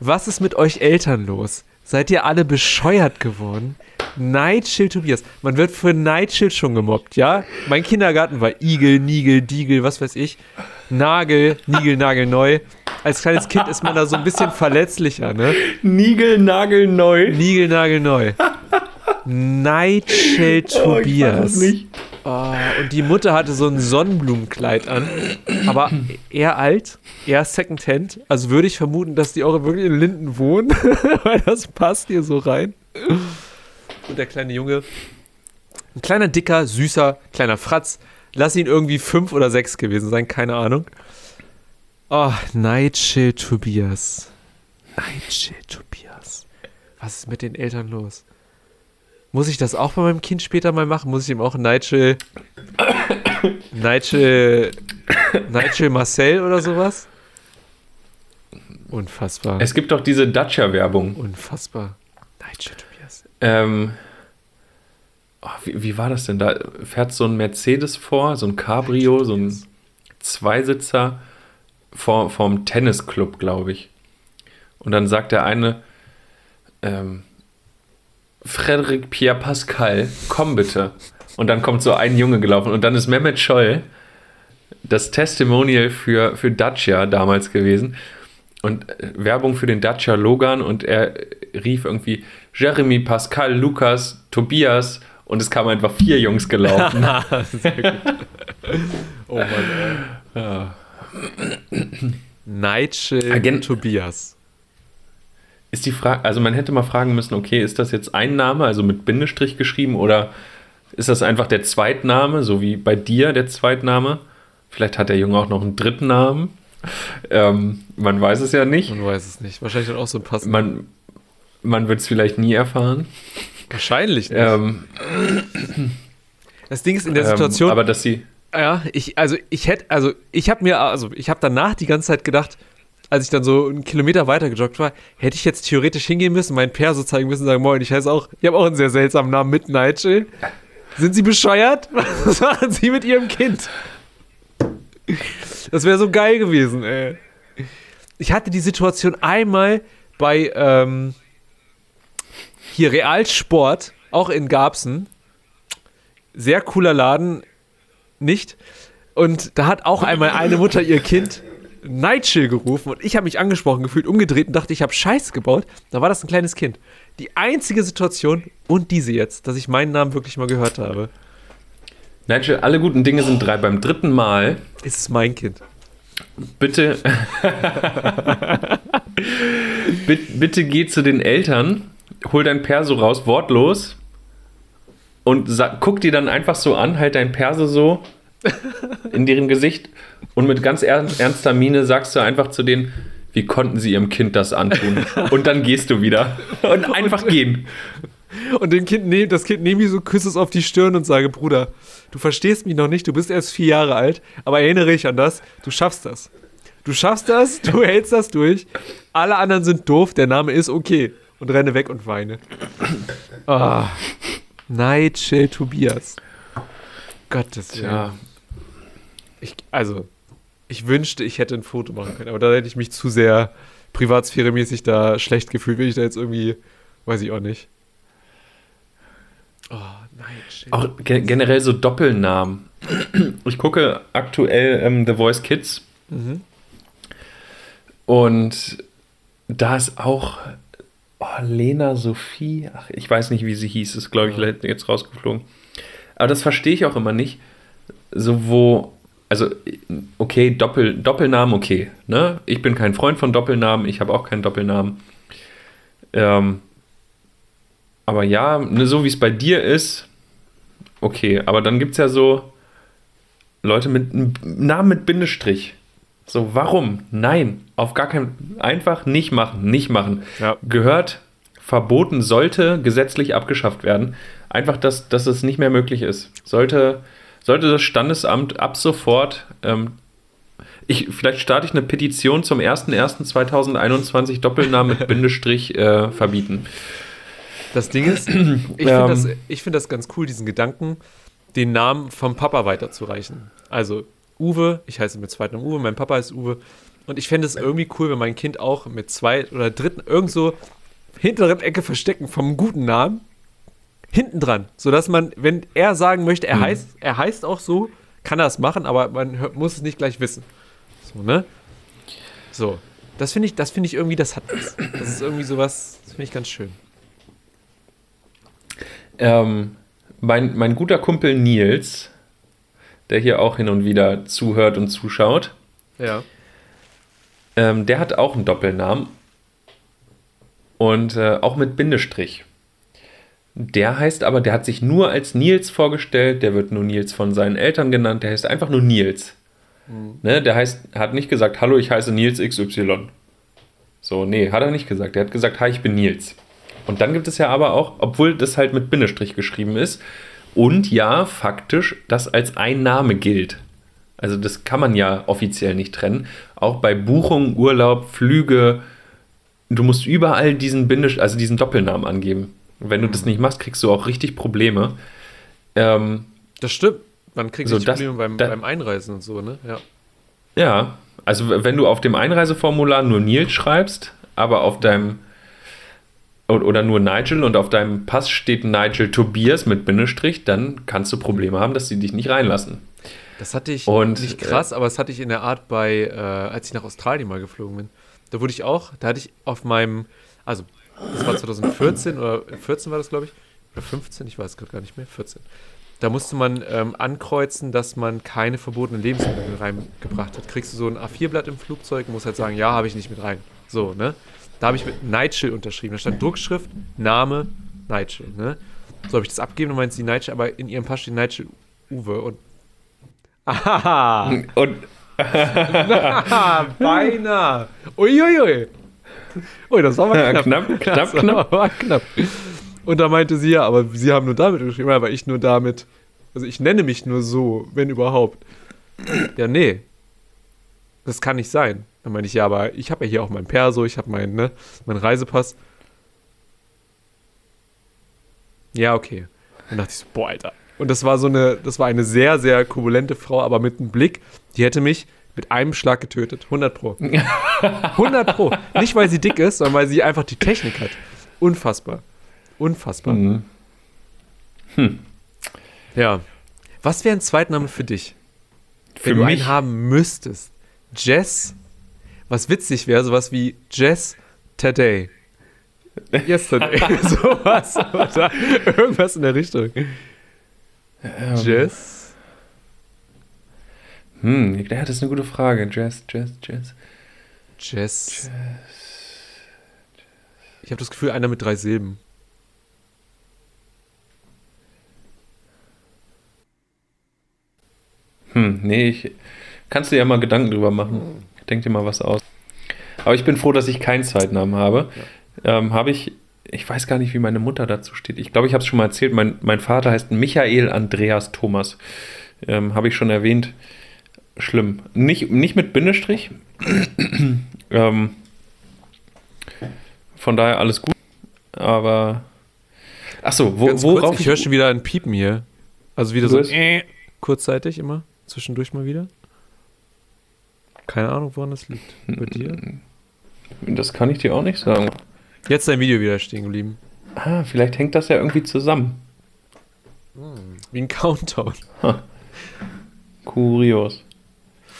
B: Was ist mit euch Eltern los? Seid ihr alle bescheuert geworden? Nightshell Tobias. Man wird für Nightshell schon gemobbt, ja? Mein Kindergarten war Igel, Nigel, Diegel, was weiß ich. Nagel, Nigel, Nagel, neu. Als kleines Kind ist man da so ein bisschen verletzlicher, ne?
A: Nigel, Nagel, neu.
B: Nigel, Nagel, neu. [laughs] Nightshell
A: Oh, ich weiß es
B: Tobias.
A: nicht.
B: Oh, und die Mutter hatte so ein Sonnenblumenkleid an, aber eher alt, eher Secondhand. Also würde ich vermuten, dass die auch wirklich in Linden wohnen, [laughs] weil das passt hier so rein. Und der kleine Junge, ein kleiner, dicker, süßer, kleiner Fratz. Lass ihn irgendwie fünf oder sechs gewesen sein, keine Ahnung. Oh, Nightshell Tobias. Nightshell Tobias. Was ist mit den Eltern los? Muss ich das auch bei meinem Kind später mal machen? Muss ich ihm auch Nigel. [coughs] Nigel. Nigel Marcel oder sowas? Unfassbar.
A: Es gibt doch diese Dacia-Werbung.
B: Unfassbar. Nigel Tobias.
A: Ähm, oh, wie, wie war das denn? Da fährt so ein Mercedes vor, so ein Cabrio, so ein Zweisitzer vor, vom Tennisclub, glaube ich. Und dann sagt der eine, ähm, Frederik Pierre Pascal, komm bitte. Und dann kommt so ein Junge gelaufen und dann ist Mehmet Scholl das Testimonial für, für Dacia damals gewesen und äh, Werbung für den Dacia Logan und er rief irgendwie Jeremy, Pascal, Lukas, Tobias und es kamen einfach vier Jungs gelaufen. [laughs]
B: Oh Mann. ey.
A: Ja.
B: Nigel
A: Agent-
B: Tobias.
A: Ist die Frage, also man hätte mal fragen müssen, okay, ist das jetzt ein Name, also mit Bindestrich geschrieben oder ist das einfach der Zweitname, so wie bei dir der Zweitname? Vielleicht hat der Junge auch noch einen dritten Namen. Ähm, man weiß es ja nicht.
B: Man weiß es nicht. Wahrscheinlich dann auch so ein Pass.
A: Man, man wird es vielleicht nie erfahren.
B: Wahrscheinlich nicht.
A: Ähm,
B: das Ding ist in der
A: ähm,
B: Situation.
A: aber dass sie.
B: Ja, ich, also ich hätte, also ich habe mir, also ich habe danach die ganze Zeit gedacht, als ich dann so einen Kilometer weiter gejoggt war, hätte ich jetzt theoretisch hingehen müssen, meinen Perso zeigen müssen und sagen, moin, ich heiße auch, ich habe auch einen sehr seltsamen Namen mit Nigel. Sind Sie bescheuert? [laughs] Was machen Sie mit Ihrem Kind? Das wäre so geil gewesen, ey. Ich hatte die Situation einmal bei ähm, hier Realsport, auch in Garbsen. Sehr cooler Laden, nicht. Und da hat auch einmal eine Mutter ihr Kind Nigel gerufen und ich habe mich angesprochen gefühlt, umgedreht und dachte, ich habe Scheiß gebaut. Da war das ein kleines Kind. Die einzige Situation und diese jetzt, dass ich meinen Namen wirklich mal gehört habe,
A: Nigel, alle guten Dinge sind drei. Beim dritten Mal
B: ist es mein Kind.
A: bitte. bitte, bitte geh zu den Eltern, hol dein Perso raus, wortlos. Und guck die dann einfach so an, halt dein Perso so in deren Gesicht und mit ganz ern- ernster Miene sagst du einfach zu denen, wie konnten sie ihrem Kind das antun? [laughs] Und dann gehst du wieder. Und einfach gehen.
B: Und den kind nehm, das Kind nehme ich so, küsse es auf die Stirn und sage, Bruder, du verstehst mich noch nicht, du bist erst vier Jahre alt, aber erinnere dich an das, du schaffst das. Du schaffst das, du [laughs] hältst das durch. Alle anderen sind doof, der Name ist okay. Und renne weg und weine. Ah. Nigel Tobias. Gottes Willen.
A: Ja,
B: Ich, also, ich wünschte, ich hätte ein Foto machen können, aber da hätte ich mich zu sehr privatsphäremäßig da schlecht gefühlt, wenn ich da jetzt irgendwie, weiß ich auch nicht. Oh, Nigel.
A: Auch ge generell so Doppelnamen. Ich gucke aktuell ähm, The Voice Kids
B: Mhm.
A: und da ist auch oh, Lena Sophie, ach, ich weiß nicht, wie sie hieß, ist glaube ich jetzt rausgeflogen. Aber das verstehe ich auch immer nicht. So wo, also okay, Doppel, Doppelnamen, okay. Ne? Ich bin kein Freund von Doppelnamen, ich habe auch keinen Doppelnamen. Ähm, aber ja, ne, so wie es bei dir ist, okay. Aber dann gibt es ja so Leute mit einem Namen mit Bindestrich. So, warum? Nein, auf gar keinen Einfach nicht machen, nicht machen.
B: Ja.
A: Gehört, verboten, sollte gesetzlich abgeschafft werden. Einfach, dass, dass es nicht mehr möglich ist. Sollte, sollte das Standesamt ab sofort. Ähm, ich, vielleicht starte ich eine Petition zum 01.01.2021 Doppelnamen mit [laughs] Bindestrich äh, verbieten.
B: Das Ding ist, ich [clears throat]
A: Ähm.
B: finde das, ich find das ganz cool, diesen Gedanken, den Namen vom Papa weiterzureichen. Also Uwe, ich heiße mit Zweitnamen Uwe, mein Papa heißt Uwe. Und ich fände es irgendwie cool, wenn mein Kind auch mit zwei oder dritten irgend so hinteren Ecke verstecken vom guten Namen hinten dran, sodass man, wenn er sagen möchte, er
A: Mhm.
B: heißt, er heißt auch so, kann er es machen, aber man hört, muss es nicht gleich wissen. So, ne? So. Das finde ich, das finde ich irgendwie, das hat was. Das ist irgendwie sowas, das finde ich ganz schön.
A: Ähm, mein, mein guter Kumpel Nils, der hier auch hin und wieder zuhört und zuschaut,
B: Ja.
A: ähm, der hat auch einen Doppelnamen. Und äh, auch mit Bindestrich. Der heißt aber, der hat sich nur als Nils vorgestellt, der wird nur Nils von seinen Eltern genannt, der heißt einfach nur Nils. Ne, der heißt, hat nicht gesagt, hallo, ich heiße Nils XY. So, nee, hat er nicht gesagt. Er hat gesagt, hi, ich bin Nils. Und dann gibt es ja aber auch, obwohl das halt mit Bindestrich geschrieben ist, und ja, faktisch, das als ein Name gilt. Also das kann man ja offiziell nicht trennen. Auch bei Buchung, Urlaub, Flüge, du musst überall diesen Bindestrich, also diesen Doppelnamen angeben. Und wenn du das nicht machst, kriegst du auch richtig Probleme. Ähm,
B: Das stimmt. Man kriegt
A: So, das-
B: Probleme beim,
A: da-
B: beim Einreisen und so, ne? Ja.
A: Ja, also wenn du auf dem Einreiseformular nur Nils schreibst, aber auf deinem oder nur Nigel und auf deinem Pass steht Nigel Tobias mit Bindestrich, dann kannst du Probleme haben, dass sie dich nicht reinlassen.
B: Das hatte ich
A: Und,
B: nicht krass, aber das hatte ich in der Art bei, äh, als ich nach Australien mal geflogen bin. Da wurde ich auch, da hatte ich auf meinem, also das war 2014 oder 14 war das, glaube ich, oder 15, ich weiß gerade gar nicht mehr, 14. Da musste man ähm, ankreuzen, dass man keine verbotenen Lebensmittel reingebracht hat. Kriegst du so ein A4-Blatt im Flugzeug, musst halt sagen, ja, habe ich nicht mit rein. So, ne? Da habe ich mit Nigel unterschrieben. Da stand Druckschrift, Name, Nigel, ne? So habe ich das abgegeben und meinte sie Nigel, aber in ihrem Pass steht Nigel Uwe und Aha!
A: Und
B: Ah, [laughs] beinahe. Uiuiui. Ui, das war mal knapp.
A: knapp, knapp,
B: das
A: knapp.
B: War knapp. Und da meinte sie ja, aber sie haben nur damit geschrieben, aber ich nur damit. Also ich nenne mich nur so, wenn überhaupt. Ja, nee. Das kann nicht sein. Dann meinte ich, ja, aber ich habe ja hier auch mein Perso, ich habe meinen, ne, meinen Reisepass. Ja, okay. Dann dachte ich so, boah, Alter. Und das war so eine, das war eine sehr, sehr kubulente Frau, aber mit einem Blick, die hätte mich mit einem Schlag getötet. 100 Pro. [laughs] 100 Pro. Nicht, weil sie dick ist, sondern weil sie einfach die Technik hat. Unfassbar. Unfassbar.
A: Mhm.
B: Ja. Was wäre ein Zweitname für dich?
A: Für
B: wenn du
A: mich?
B: einen haben müsstest. Jess. Was witzig wäre, sowas wie Jess Today. Yesterday. [laughs] [laughs] sowas. Oder irgendwas in der Richtung.
A: Ähm,
B: Jess.
A: Hm, ja, das ist eine gute Frage. Jazz, Jazz, Jazz.
B: Jess. Ich habe das Gefühl, einer mit drei Silben.
A: Hm, nee, ich kannst du ja mal Gedanken drüber machen. Denk dir mal was aus. Aber ich bin froh, dass ich keinen Zweitnamen habe. Ähm, habe ich, ich weiß gar nicht, wie meine Mutter dazu steht. Ich glaube, ich habe es schon mal erzählt. Mein, mein Vater heißt Michael Andreas Thomas. Ähm, habe ich schon erwähnt. Schlimm. Nicht, nicht mit Bindestrich. ähm, von daher alles gut. Aber. Achso, wo,
B: Ganz
A: worauf
B: kurz, ich höre schon wieder ein Piepen hier. Also wieder so äh, kurzzeitig immer. Zwischendurch mal wieder. Keine Ahnung, woran das liegt. Bei dir?
A: Das kann ich dir auch nicht sagen.
B: Jetzt dein Video wieder stehen geblieben.
A: Ah, vielleicht hängt das ja irgendwie zusammen.
B: Wie ein Countdown.
A: Kurios.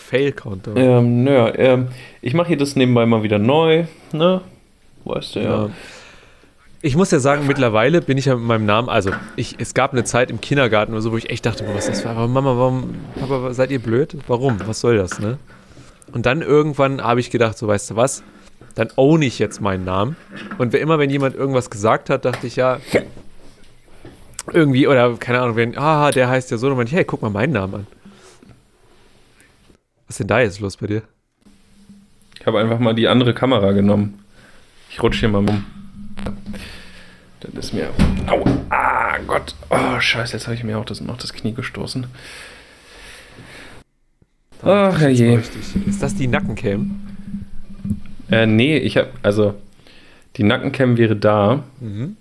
B: Fail-Countdown.
A: Ähm, naja, ähm, ich mache hier das nebenbei mal wieder neu, ne? Weißt du ja.
B: Ja. Ich muss ja sagen, mittlerweile bin ich ja mit meinem Namen, also ich, es gab eine Zeit im Kindergarten oder so, wo ich echt dachte, boah, was ist das aber Mama, warum, Papa, seid ihr blöd? Warum? Was soll das, ne? Und dann irgendwann habe ich gedacht, so weißt du was, dann own ich jetzt meinen Namen. Und immer wenn jemand irgendwas gesagt hat, dachte ich ja, irgendwie, oder keine Ahnung, wenn, ah, der heißt ja so, dann meinte ich, hey, guck mal meinen Namen an. Was ist denn da jetzt los bei dir?
A: Ich habe einfach mal die andere Kamera genommen. Ich rutsche hier mal um. Das ist mir. Au! Ah, Gott! Oh, Scheiße, jetzt habe ich mir auch das, noch das Knie gestoßen. Ach, herrje.
B: Ist das die Nackencam?
A: Äh, nee, ich habe. Also, die Nackencam wäre da.
B: Mhm.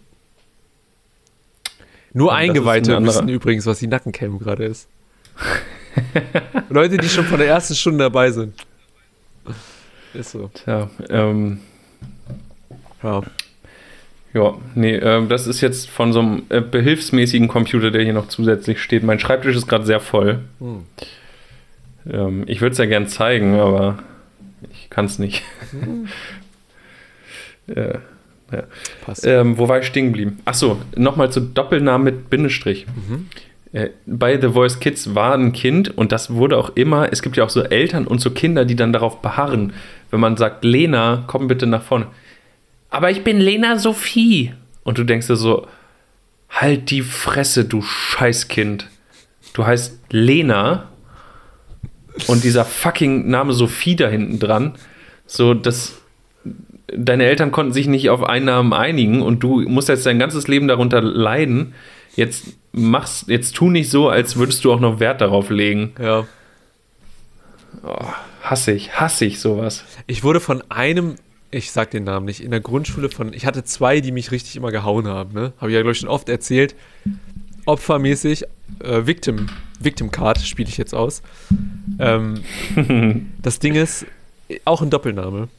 B: Nur Eingeweihte
A: ein
B: wissen übrigens, was die Nackencam gerade ist. [laughs] [laughs] Leute, die schon von der ersten Stunde dabei sind. Ist so.
A: Tja, ähm,
B: Ja.
A: ja, nee, ähm, das ist jetzt von so einem äh, behilfsmäßigen Computer, der hier noch zusätzlich steht. Mein Schreibtisch ist gerade sehr voll.
B: Hm.
A: Ähm, ich würde es ja gern zeigen, aber ich kann es nicht. [laughs] äh,
B: Passt.
A: ähm, wo war ich stehen geblieben? Achso, nochmal zu Doppelnamen mit Bindestrich. Äh, bei The Voice Kids war ein Kind und das wurde auch immer, es gibt ja auch so Eltern und so Kinder, die dann darauf beharren, wenn man sagt, Lena, komm bitte nach vorne. Aber ich bin Lena Sophie. Und du denkst dir so, halt die Fresse, du Scheißkind. Du heißt Lena und dieser fucking Name Sophie da hinten dran. So, dass deine Eltern konnten sich nicht auf einen Namen einigen und du musst jetzt dein ganzes Leben darunter leiden. Jetzt machst, jetzt tu nicht so, als würdest du auch noch Wert darauf legen.
B: Ja.
A: Oh, hasse ich, hasse ich sowas.
B: Ich wurde von einem, ich sag den Namen nicht, in der Grundschule von, ich hatte zwei, die mich richtig immer gehauen haben, ne? Habe ich ja, glaube ich, schon oft erzählt. Opfermäßig, äh, Victim, Victim Card spiele ich jetzt aus. Ähm, [laughs] das Ding ist, auch ein Doppelname.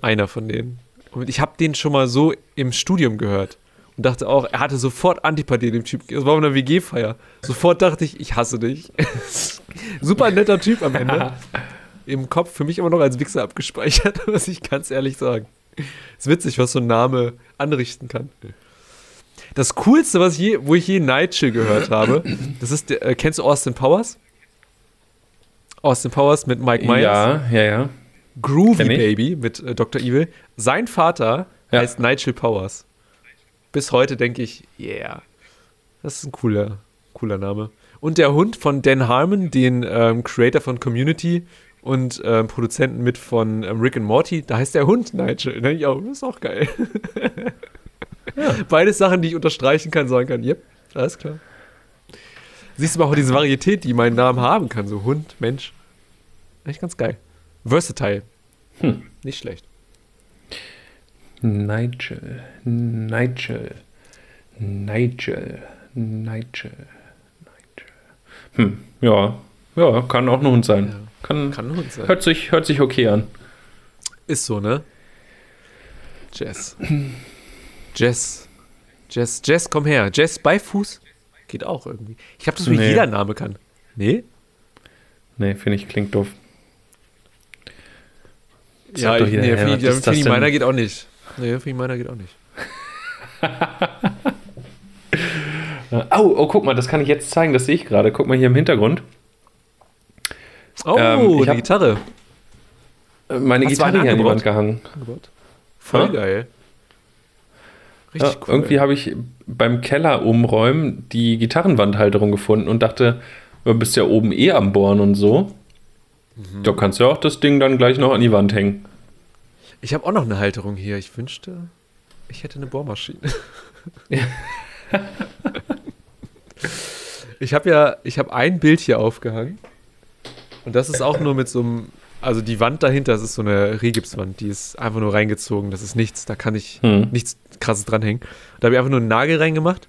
B: Einer von denen. Und ich habe den schon mal so im Studium gehört. Und dachte auch, er hatte sofort Antipathie dem Typ. Das war auf einer WG-Feier. Sofort dachte ich, ich hasse dich. [laughs] Super netter Typ am Ende. Im Kopf für mich immer noch als Wichser abgespeichert, [laughs] muss ich ganz ehrlich sagen. Ist witzig, was so ein Name anrichten kann. Das Coolste, was ich je, wo ich je Nigel gehört habe, das ist, der, äh, kennst du Austin Powers? Austin Powers mit Mike Myers.
A: Ja, ja, ja.
B: Groovy. Baby mit äh, Dr. Evil. Sein Vater
A: Ja.
B: heißt Nigel Powers. Bis heute denke ich, yeah. Das ist ein cooler, cooler Name. Und der Hund von Dan Harmon, den ähm, Creator von Community und ähm, Produzenten mit von ähm, Rick and Morty, da heißt der Hund Nigel. Ne? Ja, das ist auch geil. [laughs] Beides Sachen, die ich unterstreichen kann, sagen kann, yep, alles klar. Siehst du mal auch diese Varietät, die meinen Namen haben kann, so Hund, Mensch. Echt ganz geil. Versatile.
A: Hm.
B: Nicht schlecht.
A: Nigel, Nigel, Nigel, Nigel, Nigel. Hm, ja, ja, kann auch ein Hund sein.
B: Ja.
A: Kann,
B: Kann ein Hund sein.
A: hört, sich, hört sich okay an.
B: Ist so, ne? Jess. Jess. Jess, Jess, komm her. Jess bei Fuß? Geht auch irgendwie. Ich habe das, wie
A: Nee.
B: jeder Name kann. Nee?
A: Nee, finde ich, klingt doof.
B: Ja,
A: Sagt doch
B: ich, nee,
A: ja, was das denn?
B: meiner geht auch nicht. Nee, ich meiner geht auch nicht. [laughs]
A: Oh, oh, guck mal, das kann ich jetzt zeigen, das sehe ich gerade. Guck mal hier im Hintergrund.
B: Oh,
A: Ähm, ich
B: die Gitarre.
A: Meine
B: Hast
A: Gitarre hier an die
B: angebaut?
A: Wand gehangen.
B: Voll
A: Ja.
B: geil. Richtig
A: Ja,
B: cool.
A: Irgendwie habe ich beim Keller umräumen die Gitarrenwandhalterung gefunden und dachte, du bist ja oben eh am Bohren und so.
B: Mhm.
A: Da kannst du ja auch das Ding dann gleich noch an die Wand hängen.
B: Ich habe auch noch eine Halterung hier. Ich wünschte, ich hätte eine Bohrmaschine. [laughs] ich habe ja, ich habe ein Bild hier aufgehangen. Und das ist auch nur mit so einem, also die Wand dahinter, das ist so eine Regipswand, die ist einfach nur reingezogen. Das ist nichts, da kann ich
A: Hm.
B: nichts krasses dranhängen. Da habe ich einfach nur einen Nagel reingemacht,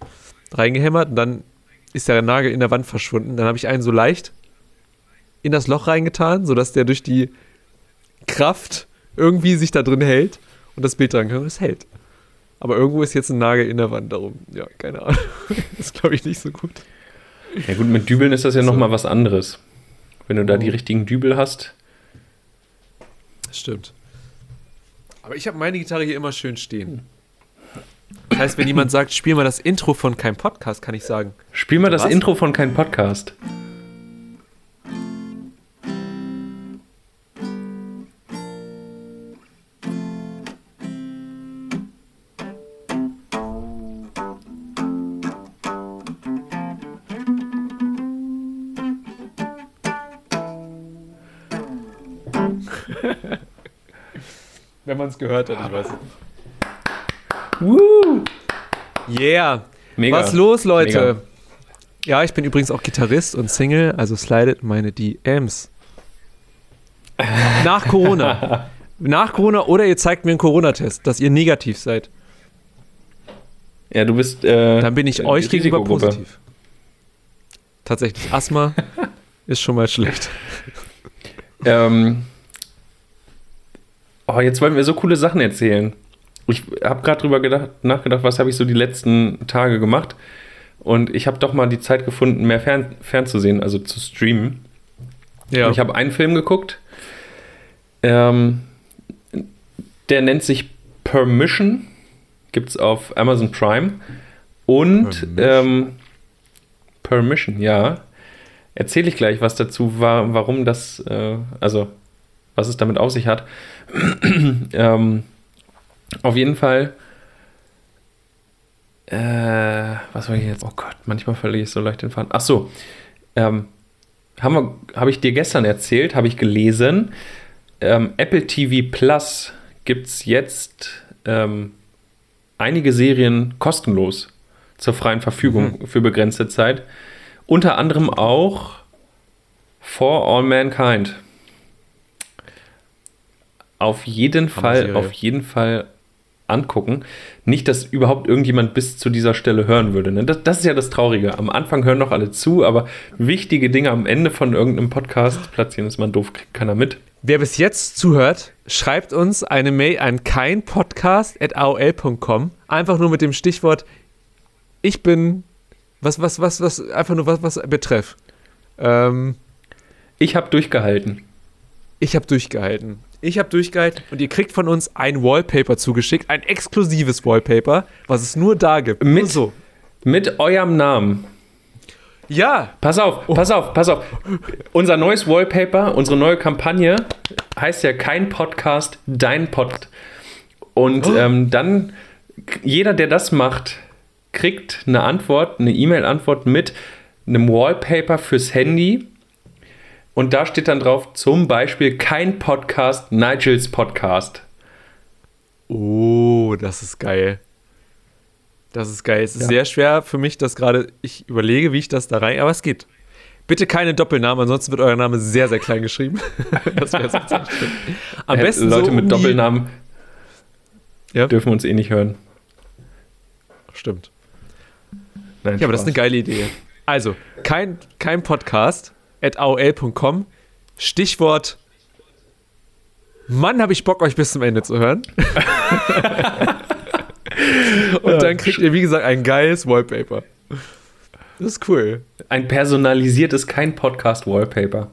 B: reingehämmert und dann ist der Nagel in der Wand verschwunden. Dann habe ich einen so leicht in das Loch reingetan, sodass der durch die Kraft irgendwie sich da drin hält und das Bild dran kann und es hält. Aber irgendwo ist jetzt ein Nagel in der Wand darum. Ja, keine Ahnung. [laughs] ist, glaube ich, nicht so gut.
A: Ja gut, mit Dübeln ist das ja
B: So.
A: noch mal was anderes. Wenn du da
B: Oh.
A: die richtigen Dübel hast.
B: Das stimmt. Aber ich habe meine Gitarre hier immer schön stehen. Das heißt, wenn jemand sagt, spiel mal das Intro von keinem Podcast, kann ich sagen,
A: Spiel mal das
B: Was?
A: Intro von keinem Podcast. [laughs]
B: wenn man es gehört hat, ich weiß.
A: Woo!
B: Yeah.
A: Mega.
B: Was los, Leute?
A: Mega.
B: Ja, ich bin übrigens auch Gitarrist und Single, also slidet meine DMs. Nach Corona. [laughs] Nach Corona oder ihr zeigt mir einen Corona-Test, dass ihr negativ seid.
A: Ja, du bist. Äh,
B: Dann bin ich
A: äh,
B: euch gegenüber positiv. Tatsächlich, Asthma [laughs] ist schon mal schlecht.
A: Ähm, Oh, jetzt wollen wir so coole Sachen erzählen. Ich habe gerade drüber gedacht, nachgedacht, was habe ich so die letzten Tage gemacht. Und ich habe doch mal die Zeit gefunden, mehr fern, fernzusehen, also zu streamen.
B: Ja.
A: Und ich habe einen Film geguckt. Ähm, der nennt sich Permission. Gibt es auf Amazon Prime. Und
B: Permission.
A: ähm, Permission, ja. Erzähle ich gleich was dazu, war, warum das, äh, also was es damit auf sich hat. [clears throat] ähm, auf jeden Fall. Äh, was war ich jetzt? Oh Gott, manchmal verliere ich so leicht den Faden. Ach so. Ähm, habe hab ich dir gestern erzählt, habe ich gelesen. Ähm, Apple TV Plus gibt es jetzt ähm, einige Serien kostenlos zur freien Verfügung für begrenzte Zeit. Unter anderem auch For All Mankind. Auf jeden Fall, auf jeden Fall angucken. Nicht, dass überhaupt irgendjemand bis zu dieser Stelle hören würde. Ne? Das, das ist ja das Traurige. Am Anfang hören noch alle zu, aber wichtige Dinge am Ende von irgendeinem Podcast platzieren ist man doof, kriegt keiner mit.
B: Wer bis jetzt zuhört, schreibt uns eine Mail an keinpodcast.aol.com. Einfach nur mit dem Stichwort Ich bin. Was, was, was, was, einfach nur was, was betreff. Ähm,
A: Ich habe durchgehalten.
B: Ich habe durchgehalten. Ich habe durchgehalten und ihr kriegt von uns ein Wallpaper zugeschickt, ein exklusives Wallpaper, was es nur da gibt.
A: Mit-
B: Nur so.
A: Mit eurem Namen.
B: Ja,
A: Pass auf, pass auf, pass auf. Unser neues Wallpaper, unsere neue Kampagne heißt ja kein Podcast, dein Pod. Und ähm, dann, jeder, der das macht, kriegt eine Antwort, eine E-Mail-Antwort mit einem Wallpaper fürs Handy. Und da steht dann drauf, zum Beispiel kein Podcast, Nigels Podcast.
B: Oh, das ist geil. Das ist geil. Es ist
A: Ja.
B: sehr schwer für mich, dass gerade ich überlege, wie ich das da rein, aber es geht. Bitte keine Doppelnamen, ansonsten wird euer Name sehr, sehr klein geschrieben. [laughs] das wäre sonst nicht schlimm. Am
A: Äh,
B: besten
A: Leute
B: so
A: mit
B: um
A: Doppelnamen
B: Ja.
A: dürfen uns eh nicht hören.
B: Stimmt.
A: Nein,
B: Ja, aber das ist eine
A: Spaß.
B: geile Idee. Also, kein, kein Podcast aol.com. Stichwort Mann, habe ich Bock, euch bis zum Ende zu hören. [laughs] Und dann kriegt ihr, wie gesagt, ein geiles Wallpaper. Das ist cool.
A: Ein personalisiertes kein Podcast Wallpaper.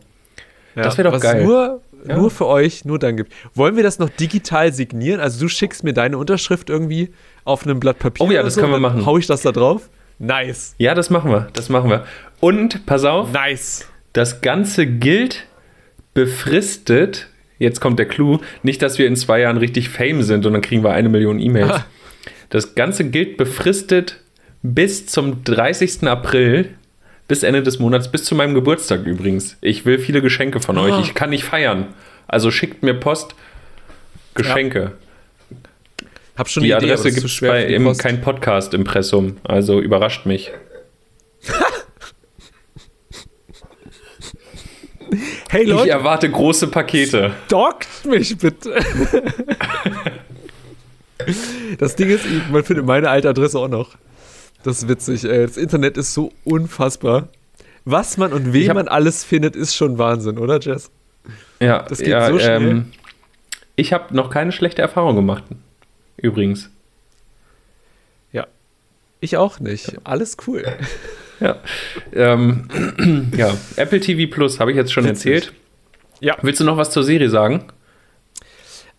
B: Ja,
A: Das wär doch
B: was
A: geil.
B: Nur,
A: Ja.
B: nur für euch, nur dann gibt. Wollen wir das noch digital signieren? Also du schickst mir deine Unterschrift irgendwie auf einem Blatt Papier.
A: Oh ja, das
B: so,
A: können wir machen.
B: Hau ich das da drauf? Nice.
A: Ja, das machen wir. Das machen wir. Und pass auf,
B: Nice.
A: Das Ganze gilt befristet. Jetzt kommt der Clou. Nicht, dass wir in zwei Jahren richtig Fame sind und dann kriegen wir eine Million E-Mails.
B: Ah.
A: Das Ganze gilt befristet bis zum 30. April, bis Ende des Monats, bis zu meinem Geburtstag übrigens. Ich will viele Geschenke von
B: Ah.
A: euch. Ich kann nicht feiern. Also schickt mir Post. Geschenke.
B: Hab schon
A: Die
B: eine Idee,
A: Adresse gibt es bei
B: die
A: im kein Podcast-Impressum. Also überrascht mich.
B: Hey
A: Ich
B: Leute,
A: erwarte große Pakete.
B: dockt mich bitte. das Ding ist, man findet meine alte Adresse auch noch. Das ist witzig, ey. Das Internet ist so unfassbar. Was man und wen
A: Ich
B: man alles findet, ist schon Wahnsinn, oder Jess?
A: Ja,
B: Das geht
A: ja,
B: so schnell.
A: Ähm, ich habe noch keine schlechte Erfahrung gemacht. Übrigens.
B: Ich auch nicht. Alles cool.
A: Ja. ähm, [clears throat] ja, Apple TV Plus habe ich jetzt schon
B: Witzig.
A: erzählt.
B: Ja.
A: Willst du noch was zur Serie sagen?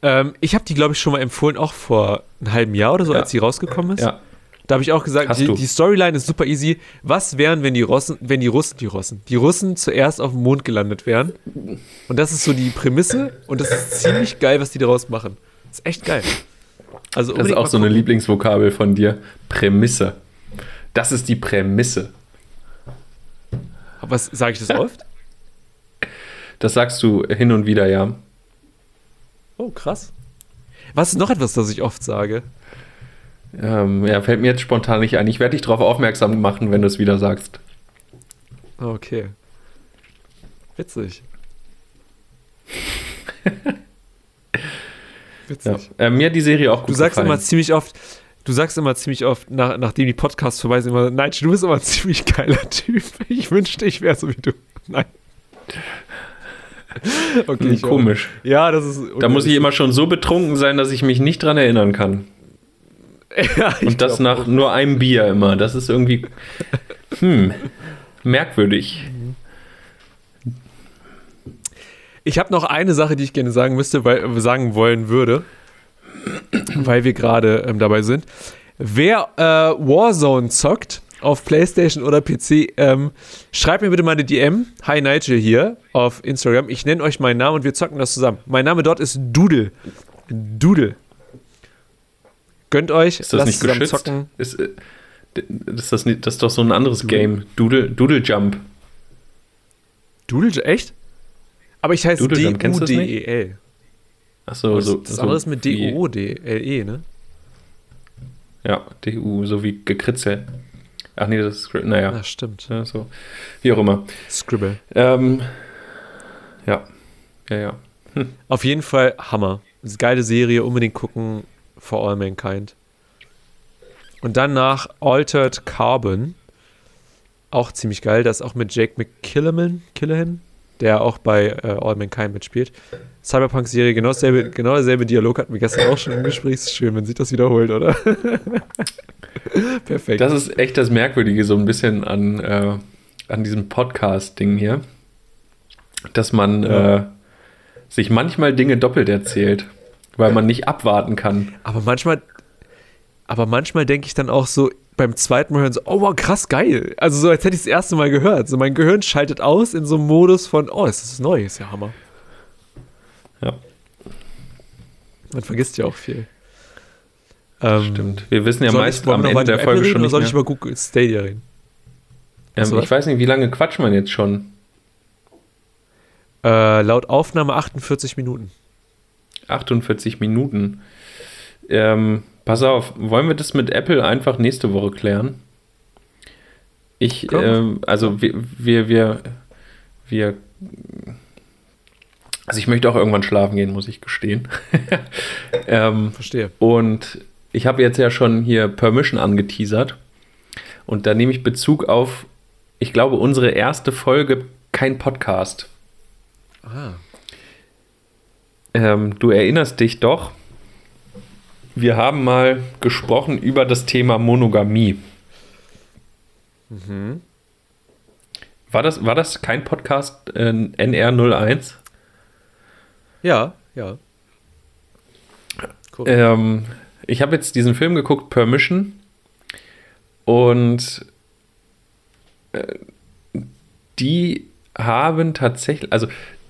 B: Ähm, ich habe die, glaube ich, schon mal empfohlen, auch vor einem halben Jahr oder so,
A: Ja.
B: als sie rausgekommen ist.
A: Ja.
B: Da habe ich auch gesagt, die, die Storyline ist super easy. Was wären, wenn die Russen, wenn die Russen, die Russen, die Russen zuerst auf dem Mond gelandet wären? Und das ist so die Prämisse und das ist ziemlich geil, was die daraus machen. Das ist echt geil. Also
A: Das ist auch so eine. Lieblingsvokabel von dir. Prämisse. Das ist die Prämisse.
B: Was sage ich das [laughs] oft?
A: Das sagst du hin und wieder, ja.
B: Oh, krass. Was ist noch etwas, das ich oft sage?
A: Ähm, ja, fällt mir jetzt spontan nicht ein. Ich werde dich darauf aufmerksam machen, wenn du es wieder sagst.
B: Okay. Witzig. [laughs] Witzig.
A: Ja. Äh, mir hat die Serie auch gut
B: Du sagst
A: gefallen.
B: immer ziemlich oft, du sagst immer ziemlich oft, nach, nachdem die Podcasts vorbei sind, immer, nein, du bist immer ein ziemlich geiler [laughs] Typ. Ich wünschte, ich wäre so wie du. Nein. [laughs] Okay,
A: Hm,
B: ich auch.
A: komisch.
B: Ja, das ist.
A: Da muss ich immer schon so betrunken sein, dass ich mich nicht dran erinnern kann. [laughs]
B: ja,
A: Und das nach nur einem Bier immer. Das ist irgendwie hm, merkwürdig.
B: Ich habe noch eine Sache, die ich gerne sagen müsste, weil sagen wollen würde, [clears throat] weil wir gerade ähm, dabei sind. Wer äh, Warzone zockt auf PlayStation oder PC, ähm, schreibt mir bitte mal eine DM. Hi Nigel hier auf Instagram. Ich nenne euch meinen Namen und wir zocken das zusammen. Mein Name dort ist Doodle. Doodle. Gönnt euch,
A: Ist das
B: lasst
A: nicht
B: zusammen
A: geschützt?
B: zocken.
A: Ist, äh, ist das, nicht, das ist doch so ein anderes Game. Doodle, Doodle Jump.
B: Doodle, echt? Aber ich heiße
A: Doodle nicht?
B: D-U-D-E-L.
A: Achso,
B: Das,
A: so.
B: das
A: so
B: andere ist mit D-O-D-L-E, ne?
A: Ja, DU, so wie Gekritzel. Ach nee, das ist. Naja.
B: Ja, stimmt.
A: Ja, so. Wie auch immer.
B: Scribble.
A: Ähm, ja. Ja, ja.
B: Auf jeden Fall Hammer. Geile Serie, unbedingt gucken. For All Mankind. Und dann nach Altered Carbon. Auch ziemlich geil. Das auch mit Jake McKilliman, Killahan, der auch bei äh, All Mankind mitspielt. Cyberpunk-Serie, genau, dasselbe, genau derselbe Dialog hatten wir gestern auch schon im Gespräch. Ist schön, wenn sich das wiederholt, oder? [laughs] Perfekt.
A: Das ist echt das Merkwürdige, so ein bisschen an, äh, an diesem Podcast-Ding hier. Dass man
B: Ja.
A: äh, sich manchmal Dinge doppelt erzählt, weil man nicht abwarten kann.
B: Aber manchmal, aber manchmal denke ich dann auch so beim zweiten Mal hören so, oh wow, krass geil. Also so, als hätte ich es das erste Mal gehört. So mein Gehirn schaltet aus in so einem Modus von, oh, ist das neu, ist ja Hammer.
A: Ja,
B: Man vergisst ja auch viel. Ähm,
A: stimmt. Wir wissen ja meist am Ende der Folge schon nicht
B: soll ich über Google Stadia reden?
A: ähm,
B: was?
A: ich weiß nicht, wie lange quatscht man jetzt schon?
B: Äh, laut Aufnahme 48 Minuten.
A: 48 Minuten. Ähm, pass auf, wollen wir das mit Apple einfach nächste Woche klären? Ich, ähm, also wir, wir, wir, wir, also ich möchte auch irgendwann schlafen gehen, muss ich gestehen. [laughs] ähm,
B: Verstehe.
A: und ich habe jetzt ja schon hier Permission angeteasert. Und da nehme ich Bezug auf, ich glaube, unsere erste Folge, kein Podcast.
B: Ah.
A: Ähm, du erinnerst dich doch, wir haben mal gesprochen über das Thema Monogamie.
B: Mhm.
A: War das, war das kein Podcast äh, NR01?
B: Ja, ja. Cool.
A: Ähm, ich habe jetzt diesen Film geguckt, Permission. Und äh, die haben tatsächlich, also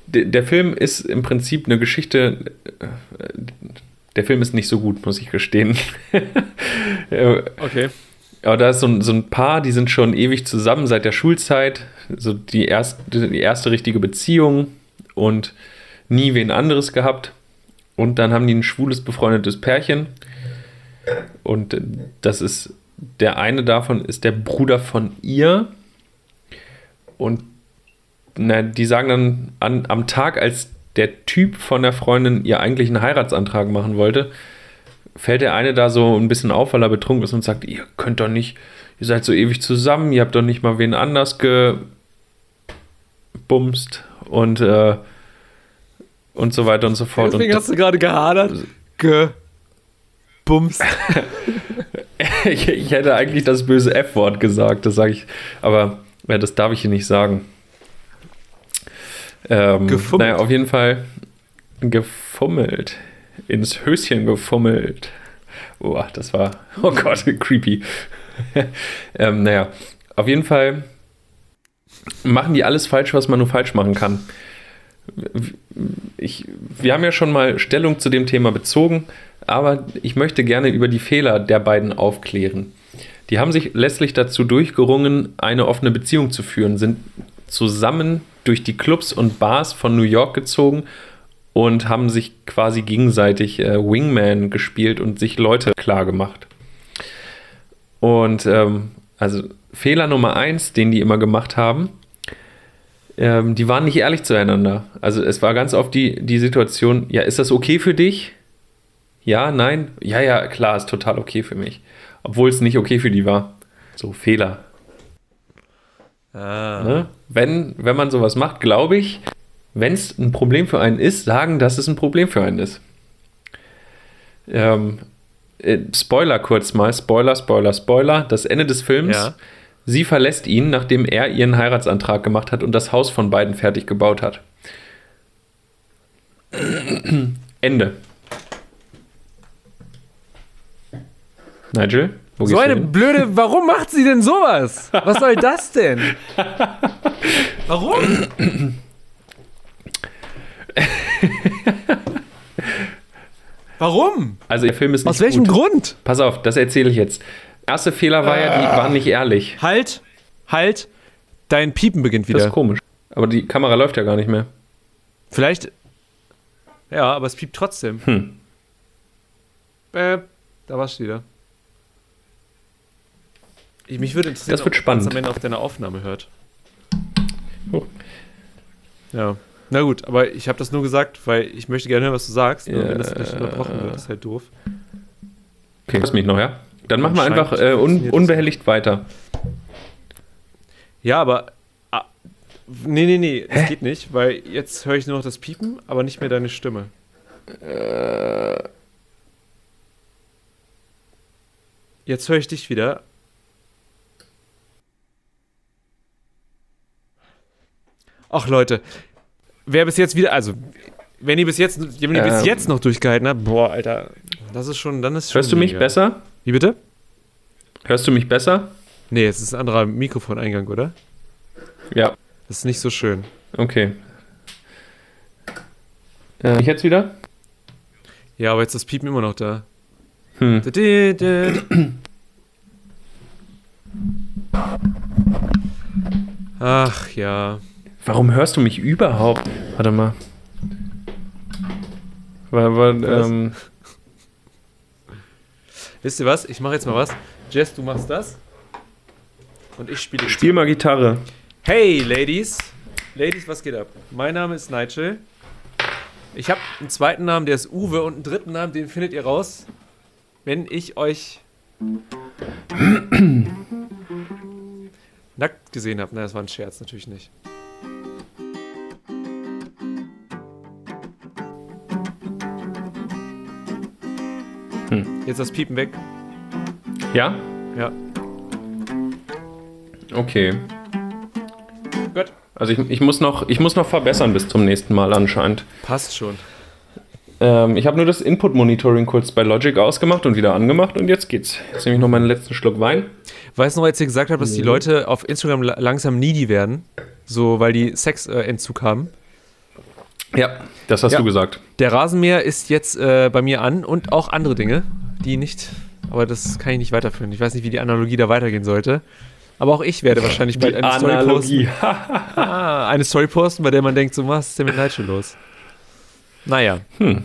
A: de, der Film ist im Prinzip eine Geschichte. Der Film ist nicht so gut, muss ich gestehen. [laughs] Äh,
B: okay.
A: Aber da ist so ein, so ein Paar, die sind schon ewig zusammen seit der Schulzeit. So die erste, die erste richtige Beziehung und nie wen anderes gehabt. Und dann haben die ein schwules, befreundetes Pärchen. Und das ist, der eine davon ist der Bruder von ihr. Und na, die sagen dann an, am Tag, als der Typ von der Freundin ihr eigentlich einen Heiratsantrag machen wollte, fällt der eine da so ein bisschen auf, weil er betrunken ist und sagt, ihr könnt doch nicht, ihr seid so ewig zusammen, ihr habt doch nicht mal wen anders gebumst und, äh, und so weiter und so fort.
B: Deswegen
A: und
B: hast du gerade gehadert. Gebumst.
A: ich, [laughs] ich hätte eigentlich das böse F-Wort gesagt, das sage ich, aber ja, das darf ich hier nicht sagen. Ähm,
B: Gefummelt.
A: Naja, auf jeden Fall gefummelt. Ins Höschen gefummelt. Boah, das war, oh Gott, [laughs] creepy. [laughs] ähm, naja, auf jeden Fall machen die alles falsch, was man nur falsch machen kann. Ich, wir haben ja schon mal Stellung zu dem Thema bezogen, aber ich möchte gerne über die Fehler der beiden aufklären. Die haben sich letztlich dazu durchgerungen, eine offene Beziehung zu führen, sind zusammen durch die Clubs und Bars von New York gezogen und haben sich quasi gegenseitig äh, Wingman gespielt und sich Leute klar gemacht. Und ähm, also Fehler Nummer eins, den die immer gemacht haben, ähm, die waren nicht ehrlich zueinander. Also es war ganz oft die, die Situation, ja, ist das okay für dich? Ja, nein? Ja, ja, klar, ist total okay für mich. Obwohl es nicht okay für die war. So, Fehler.
B: Ah.
A: Ne? Wenn, wenn man sowas macht, glaube ich, wenn es ein Problem für einen ist, sagen, dass es ein Problem für einen ist. Ähm, äh, Spoiler kurz mal, Spoiler, Spoiler, Spoiler. Das Ende des Films.
B: Ja.
A: Sie verlässt ihn, nachdem er ihren Heiratsantrag gemacht hat und das Haus von beiden fertig gebaut hat. [clears throat] Ende. Nigel? Wo
B: So
A: du
B: eine
A: hin?
B: blöde, warum macht sie denn sowas? Was soll das denn? Warum? Warum?
A: Also der Film ist nicht
B: Aus welchem
A: gut.
B: Grund?
A: Pass auf, das erzähle ich jetzt. Erste Fehler war ja, die waren nicht ehrlich.
B: Halt, halt, dein Piepen beginnt
A: Das
B: wieder.
A: ist komisch. Aber die Kamera läuft ja gar nicht mehr.
B: Vielleicht. Ja, aber es piept trotzdem.
A: Hm.
B: Äh, da war's wieder. Ich, mich würde interessieren,
A: Das wird
B: ob man es am Ende auf deiner Aufnahme hört.
A: Oh.
B: Ja. Na gut, aber ich habe das nur gesagt, weil ich möchte gerne hören, was du sagst.
A: Ja.
B: wenn das nicht unterbrochen wird, ist halt doof.
A: Okay, hörst mich noch, ja? Dann machen wir einfach äh, un unbehelligt weiter.
B: Ja, aber. Ah, nee, nee, nee, das geht nicht, weil jetzt höre ich nur noch das Piepen, aber nicht mehr deine Stimme.
A: Äh.
B: Jetzt höre ich dich wieder. Ach Leute, wer bis jetzt wieder, also wenn ihr bis jetzt, wenn ihr bis
A: Ähm.
B: jetzt noch durchgehalten habt, boah, Alter, das ist schon, dann ist schon
A: Hörst du mich besser?
B: Wie bitte?
A: Hörst du mich besser?
B: Nee, es ist ein anderer Mikrofoneingang, oder?
A: Ja.
B: Das ist nicht so schön.
A: Okay. Äh, ich jetzt wieder?
B: Ja, aber jetzt ist das Piepen immer noch da.
A: Hm.
B: Ach ja.
A: Warum hörst du mich überhaupt? Warte mal. Weil, weil,
B: Was?
A: ähm,
B: Wisst ihr was? Ich mache jetzt mal was. Jess, du machst das. Und ich spiele.
A: spiel mal Gitarre.
B: Hey, Ladies. Ladies, was geht ab? Mein Name ist Nigel. Ich habe einen zweiten Namen, der ist Uwe, und einen dritten Namen, den findet ihr raus, wenn ich euch [clears throat] nackt gesehen habe. Na, das war ein Scherz, natürlich nicht.
A: Hm.
B: Jetzt das Piepen weg.
A: Ja?
B: Ja.
A: Okay.
B: Gut.
A: Also ich, ich, muss noch, ich muss noch verbessern bis zum nächsten Mal anscheinend.
B: Passt schon.
A: Ähm, ich habe nur das Input-Monitoring kurz bei Logic ausgemacht und wieder angemacht und jetzt geht's. Jetzt nehme ich noch meinen letzten Schluck Wein.
B: Weißt du noch, als ihr gesagt habt, dass die
A: Nee.
B: Leute auf Instagram la- langsam needy werden? So, weil die Sexentzug haben.
A: Ja, das hast
B: Ja.
A: du gesagt.
B: Der Rasenmäher ist jetzt äh, bei mir an und auch andere Dinge, die nicht. Aber das kann ich nicht weiterführen. Ich weiß nicht, wie die Analogie da weitergehen sollte. Aber auch ich werde wahrscheinlich bald eine Story posten. Ah, eine Story posten, bei der man denkt, so, was ist denn mit Nigel los? Naja,
A: Hm.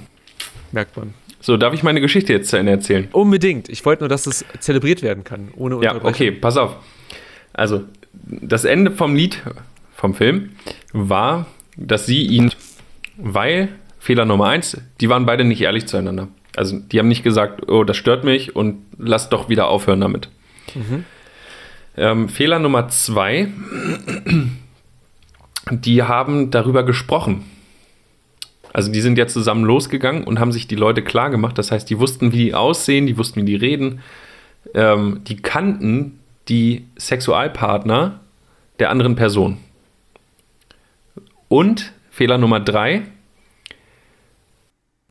B: merkt man.
A: So, darf ich meine Geschichte jetzt zu Ende erzählen?
B: Unbedingt. Ich wollte nur, dass es zelebriert werden kann, ohne
A: Ja,
B: Unterbrechung.
A: okay, pass auf. Also, das Ende vom Lied, vom Film, war, dass sie ihn, weil, Fehler Nummer eins, die waren beide nicht ehrlich zueinander. Also, die haben nicht gesagt, oh, das stört mich und lass doch wieder aufhören damit. Ähm, Fehler Nummer zwei, die haben darüber gesprochen. Also die sind ja zusammen losgegangen und haben sich die Leute klar gemacht. Das heißt, die wussten, wie die aussehen, die wussten, wie die reden. Ähm, die kannten die Sexualpartner der anderen Person. Und Fehler Nummer drei,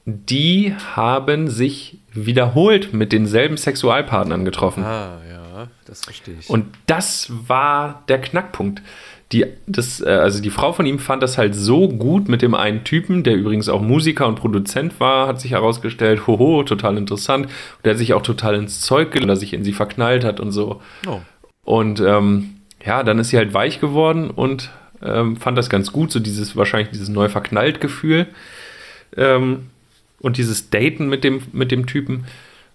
A: die haben sich wiederholt mit denselben Sexualpartnern getroffen.
B: Ah, ja, das verstehe ich.
A: Und das war der Knackpunkt. Die, das, äh, also die Frau von ihm fand das halt so gut mit dem einen Typen, der übrigens auch Musiker und Produzent war, hat sich herausgestellt, hoho, total interessant. Und der hat sich auch total ins Zeug gelassen, dass sich in sie verknallt hat und so.
B: oh.
A: Und ähm, ja, dann ist sie halt weich geworden und ähm, fand das ganz gut, so dieses, wahrscheinlich dieses neu verknallt Gefühl. Ähm, und dieses Daten mit dem, mit dem Typen.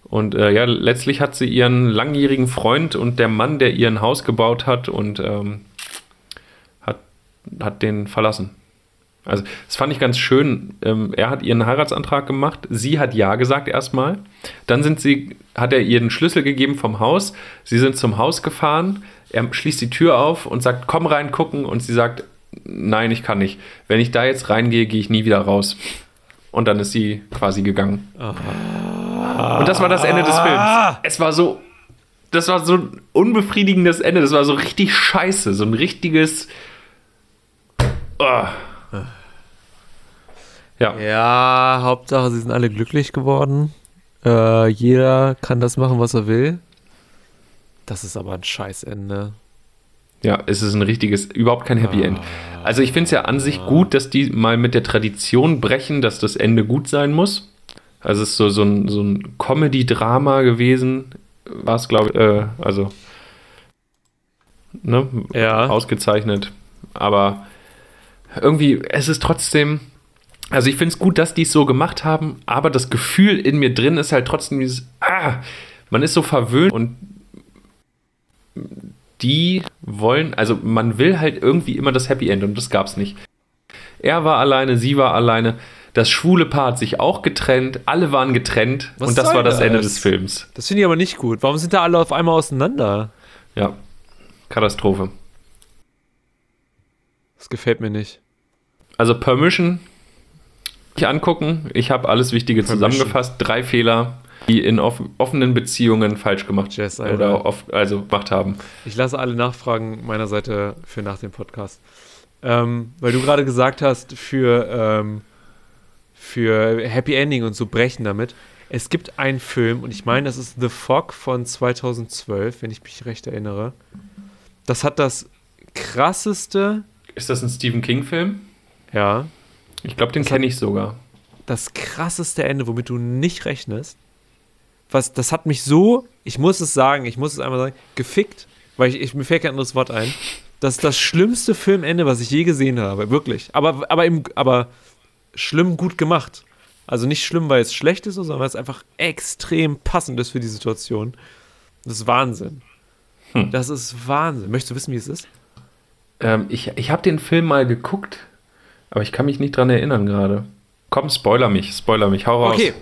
A: Und äh, ja, letztlich hat sie ihren langjährigen Freund und der Mann, der ihr ein Haus gebaut hat und ähm, hat, hat den verlassen. Also, das fand ich ganz schön. Ähm, er hat ihren Heiratsantrag gemacht. Sie hat Ja gesagt erstmal. Dann sind sie, hat er ihr den Schlüssel gegeben vom Haus. Sie sind zum Haus gefahren. Er schließt die Tür auf und sagt, komm rein gucken. Und sie sagt, nein, ich kann nicht. Wenn ich da jetzt reingehe, gehe ich nie wieder raus. Und dann ist sie quasi gegangen. Und das war das Ende des Films. Es war so, das war so ein unbefriedigendes Ende. Das war so richtig scheiße. So ein richtiges. Oh. Ja.
B: Ja, Hauptsache, sie sind alle glücklich geworden. Äh, jeder kann das machen, was er will. Das ist aber ein Scheißende.
A: Ja, es ist ein richtiges, überhaupt kein Happy End. Also ich finde es ja an sich gut, dass die mal mit der Tradition brechen, dass das Ende gut sein muss. Also es ist so, so ein, so ein Comedy-Drama gewesen, war es, glaube ich, äh, also ne,
B: Ja.
A: ausgezeichnet. Aber irgendwie, es ist trotzdem, also ich finde es gut, dass die es so gemacht haben, aber das Gefühl in mir drin ist halt trotzdem dieses, ah, man ist so verwöhnt und die wollen, also man will halt irgendwie immer das Happy End und das gab's nicht. Er war alleine, sie war alleine, das schwule Paar hat sich auch getrennt, alle waren getrennt
B: Was
A: und das war das Ende
B: das?
A: des Films.
B: Das finde ich aber nicht gut. Warum sind da alle auf einmal auseinander?
A: Ja, Katastrophe.
B: Das gefällt mir nicht.
A: Also Permission, ich angucken, ich habe alles Wichtige
B: Permission.
A: zusammengefasst, drei Fehler, die in off offenen Beziehungen falsch gemacht
B: Alter.
A: oder oft, also gemacht haben.
B: Ich lasse alle Nachfragen meiner Seite für nach dem Podcast. Ähm, weil du gerade gesagt hast, für, ähm, für Happy Ending und so brechen damit. Es gibt einen Film, und ich meine, das ist The Fog von 2012, wenn ich mich recht erinnere. Das hat das krasseste,
A: Ist das ein Stephen King-Film?
B: ja,
A: Ich glaube, den kenne ich sogar.
B: das krasseste Ende, womit du nicht rechnest. Was, das hat mich so, ich muss es sagen, ich muss es einmal sagen, gefickt, weil ich, ich mir fällt kein anderes Wort ein. Das ist das schlimmste Filmende, was ich je gesehen habe, wirklich. Aber, aber, im, aber schlimm gut gemacht. Also nicht schlimm, weil es schlecht ist, sondern weil es einfach extrem passend ist für die Situation. Das ist Wahnsinn.
A: Hm.
B: Das ist Wahnsinn. Möchtest du wissen, wie es ist?
A: Ähm, ich ich habe den Film mal geguckt, aber ich kann mich nicht dran erinnern gerade. Komm, spoiler mich, spoiler mich, hau raus.
B: Okay.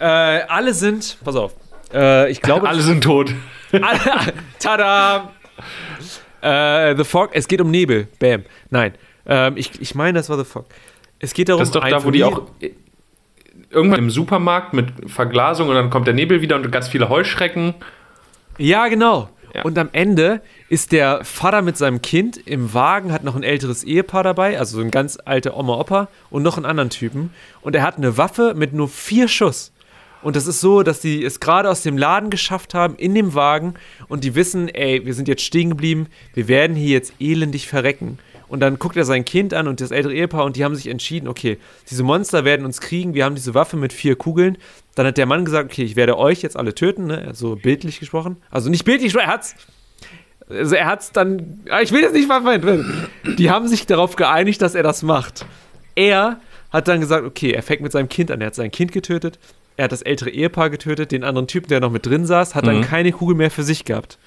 B: Äh, alle sind, pass auf, äh, ich glaube,
A: Alle sind tot.
B: Alle- [laughs] Tada! Äh, The Fog, es geht um Nebel. Bam. Nein. Ähm, ich, ich meine, das war The Fog. Es geht darum,
A: Das ist doch
B: ein
A: da, wo die auch irgendwann im Supermarkt mit Verglasung und dann kommt der Nebel wieder und ganz viele Heuschrecken.
B: Ja, genau.
A: Ja.
B: Und am Ende ist der Vater mit seinem Kind im Wagen, hat noch ein älteres Ehepaar dabei, also so ein ganz alter Oma-Opa und noch einen anderen Typen. Und er hat eine Waffe mit nur vier Schuss. Und das ist so, dass die es gerade aus dem Laden geschafft haben, in dem Wagen, und die wissen, ey, wir sind jetzt stehen geblieben, wir werden hier jetzt elendig verrecken. Und dann guckt er sein Kind an und das ältere Ehepaar und die haben sich entschieden, okay, diese Monster werden uns kriegen, wir haben diese Waffe mit vier Kugeln. Dann hat der Mann gesagt, okay, ich werde euch jetzt alle töten, ne? so bildlich gesprochen. Also nicht bildlich, er hat's. Also er hat's dann, ah, ich will das nicht vermeiden. Die haben sich darauf geeinigt, dass er das macht. Er hat dann gesagt, okay, er fängt mit seinem Kind an. Er hat sein Kind getötet, er hat das ältere Ehepaar getötet, den anderen Typen, der noch mit drin saß, hat dann
A: Mhm.
B: keine Kugel mehr für sich gehabt.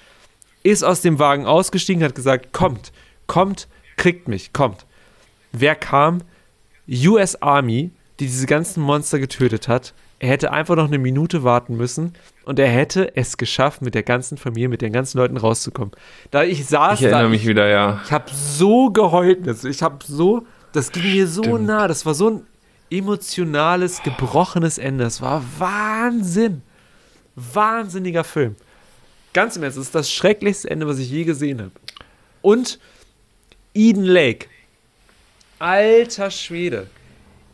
B: Ist aus dem Wagen ausgestiegen, hat gesagt, kommt, kommt, kriegt mich, kommt. Wer kam? US Army, die diese ganzen Monster getötet hat. Er hätte einfach noch eine Minute warten müssen und er hätte es geschafft, mit der ganzen Familie, mit den ganzen Leuten rauszukommen. Da ich saß
A: Ich erinnere
B: da,
A: mich wieder, ja.
B: ich habe so geheult. also Ich habe so, das ging mir so nah. Das war so ein emotionales, gebrochenes Ende. Das war Wahnsinn. Wahnsinniger Film. Ganz im Ernst, das ist das schrecklichste Ende, was ich je gesehen habe. Und Eden Lake. Alter Schwede.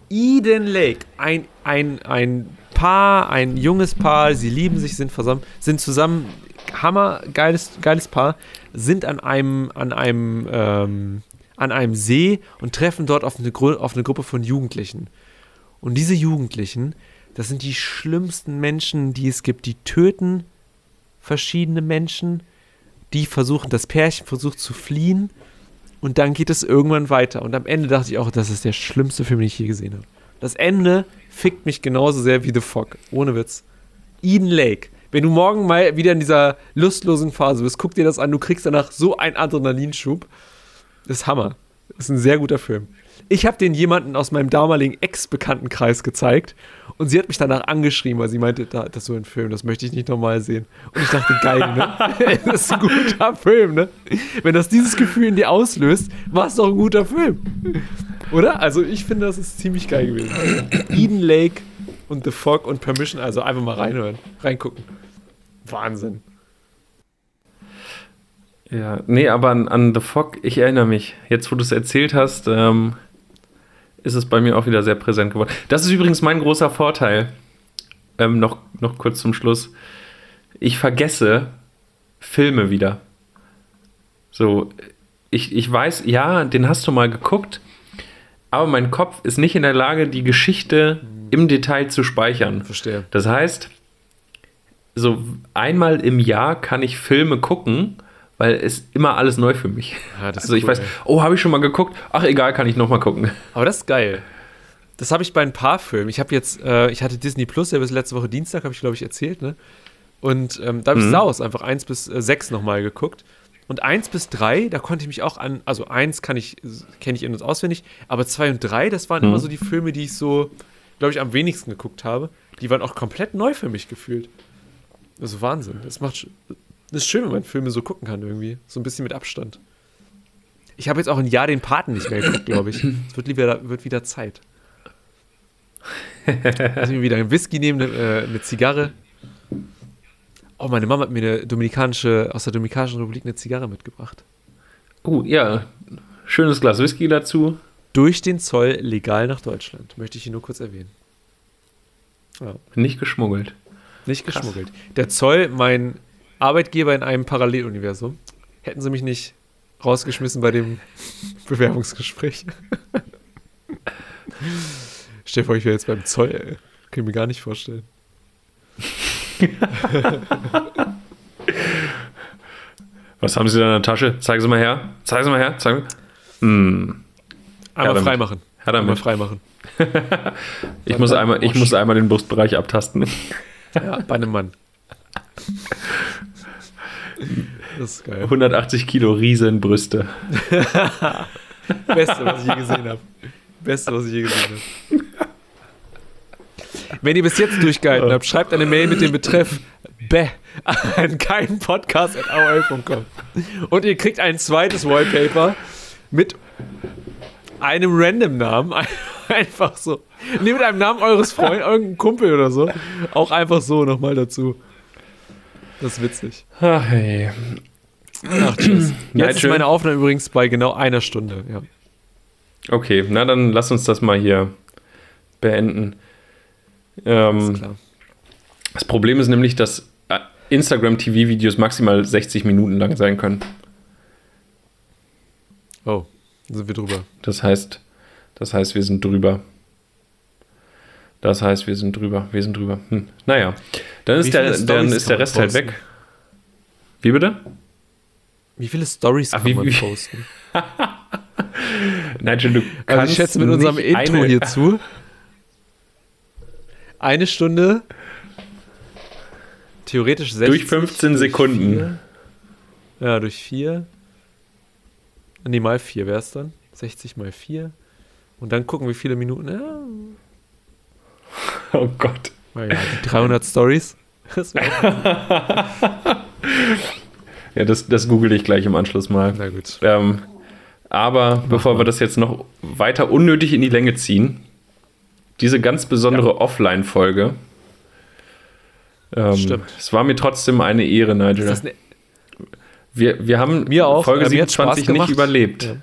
B: Eden Lake. Ein, ein, ein Paar, ein junges Paar, sie lieben sich, sind zusammen, sind zusammen, hammer, geiles, geiles Paar, sind an einem, an einem, ähm, an einem See und treffen dort auf eine, auf eine Gruppe von Jugendlichen. Und diese Jugendlichen, das sind die schlimmsten Menschen, die es gibt. Die töten verschiedene Menschen, die versuchen, das Pärchen versucht zu fliehen und dann geht es irgendwann weiter. Und am Ende dachte ich auch, das ist der schlimmste Film, den ich je gesehen habe. Das Ende fickt mich genauso sehr wie The Fog. Ohne Witz. Eden Lake. Wenn du morgen mal wieder in dieser lustlosen Phase bist, guck dir das an, du kriegst danach so einen Adrenalinschub. Das ist Hammer. Das ist ein sehr guter Film. Ich habe den jemanden aus meinem damaligen Ex-Bekanntenkreis gezeigt und sie hat mich danach angeschrieben, weil sie meinte, da, das ist so ein Film, das möchte ich nicht nochmal sehen. Und ich dachte, geil, ne? [laughs] das ist ein guter Film, ne? Wenn das dieses Gefühl in dir auslöst, war es doch ein guter Film. Oder? Also ich finde, das ist ziemlich geil gewesen. Eden Lake und The Fog und Permission, also einfach mal reinhören, reingucken. Wahnsinn.
A: Ja, nee, aber an, an The Fog, ich erinnere mich. Jetzt, wo du es erzählt hast, ähm, ist es bei mir auch wieder sehr präsent geworden. Das ist übrigens mein großer Vorteil. Ähm, noch, noch kurz zum Schluss. Ich vergesse Filme wieder. So, ich, ich weiß, ja, den hast du mal geguckt, aber mein Kopf ist nicht in der Lage, die Geschichte im Detail zu speichern.
B: Verstehe.
A: Das heißt, so einmal im Jahr kann ich Filme gucken, weil es immer alles neu für mich.
B: Ja, ist
A: also ich
B: cool,
A: weiß,
B: ey.
A: oh, habe ich schon mal geguckt? Ach egal, kann ich noch mal gucken.
B: Aber das ist geil. Das habe ich bei ein paar Filmen. Ich habe jetzt, äh, ich hatte Disney Plus, ja bis letzte Woche Dienstag, habe ich glaube ich erzählt, ne? Und ähm, da habe ich
A: Mhm.
B: Saus einfach 1 bis äh, 6 nochmal geguckt. Und 1 bis 3, da konnte ich mich auch an, also 1 kann ich, kenne ich in- und auswendig, aber 2 und 3, das waren
A: Mhm.
B: immer so die Filme, die ich so, glaube ich, am wenigsten geguckt habe. Die waren auch komplett neu für mich gefühlt. Also Wahnsinn. Das macht, das ist schön, wenn man Filme so gucken kann irgendwie. So ein bisschen mit Abstand. Ich habe jetzt auch ein Jahr den Paten nicht mehr geguckt, glaube ich. [laughs] Es wird wieder, wird wieder Zeit. Also mir wieder einen Whisky nehmen, eine, äh, eine Zigarre. Oh, meine Mama hat mir eine dominikanische, aus der Dominikanischen Republik eine Zigarre mitgebracht.
A: Oh, ja, schönes Glas Whisky dazu.
B: Durch den Zoll legal nach Deutschland. Möchte ich hier nur kurz erwähnen.
A: Nicht geschmuggelt.
B: Nicht
A: Krass.
B: geschmuggelt. Der Zoll, mein Arbeitgeber in einem Paralleluniversum. Hätten sie mich nicht rausgeschmissen bei dem Bewerbungsgespräch. [laughs] Stell dir vor, ich wäre jetzt beim Zoll, ey. Kann ich mir gar nicht vorstellen. [laughs]
A: Was haben Sie da in der Tasche? Zeigen Sie mal her. Zeigen Sie mal her. Zeigen Sie. Hm,
B: Einmal freimachen.
A: Her damit.
B: Einmal freimachen. [laughs]
A: ich, muss einmal, ich muss einmal den Brustbereich abtasten.
B: Ja, bei einem Mann. Das ist geil.
A: 180 Kilo Riesenbrüste.
B: Beste, was ich je gesehen habe. Beste, was ich je gesehen habe. Wenn ihr bis jetzt durchgehalten habt, schreibt eine Mail mit dem Betreff Bäh an keinen Podcast at AOL.com. Und ihr kriegt ein zweites Wallpaper mit einem random Namen. [laughs] Einfach so. Nee, mit einem Namen eures Freundes, irgendein Kumpel oder so. Auch einfach so nochmal dazu. Das ist witzig.
A: Ach, hey.
B: Ach, tschüss. [clears throat] Jetzt ist meine Aufnahme übrigens bei genau einer Stunde. Ja.
A: Okay, na dann lass uns das mal hier beenden.
B: Alles
A: Ähm,
B: klar.
A: das Problem ist nämlich, dass äh, Instagram-TV-Videos maximal 60 Minuten lang sein können.
B: Oh, sind wir drüber.
A: Das heißt, das heißt, wir sind drüber. Das heißt, wir sind drüber. Wir sind drüber. Hm. Naja, dann ist, der, dann ist der Rest halt weg. Wie bitte?
B: Wie viele Stories kann
A: wie-
B: man
A: wie-
B: posten? [laughs]
A: Nigel, du
B: Also
A: kannst
B: ich schätze mit unserem Intro
A: eine-
B: hierzu eine Stunde theoretisch 60.
A: Durch 15
B: durch
A: Sekunden.
B: vier. Ja, durch 4. Nee, mal 4 wäre es dann. 60 mal 4. Und dann gucken, wie viele Minuten. Ja, [laughs]
A: Oh Gott.
B: Ja, die 300 Stories.
A: Ja, das, das google ich gleich im Anschluss mal.
B: Na gut.
A: Ähm, aber bevor
B: mal.
A: wir das jetzt noch weiter unnötig in die Länge ziehen, diese ganz besondere Offline-Folge. Ähm,
B: Stimmt.
A: Es war mir trotzdem eine Ehre,
B: Ist
A: Nigel.
B: das ne
A: Wir, wir haben
B: Mir auch.
A: Folge
B: Äh, mir hat's
A: 27
B: Spaß
A: nicht überlebt.
B: Ja.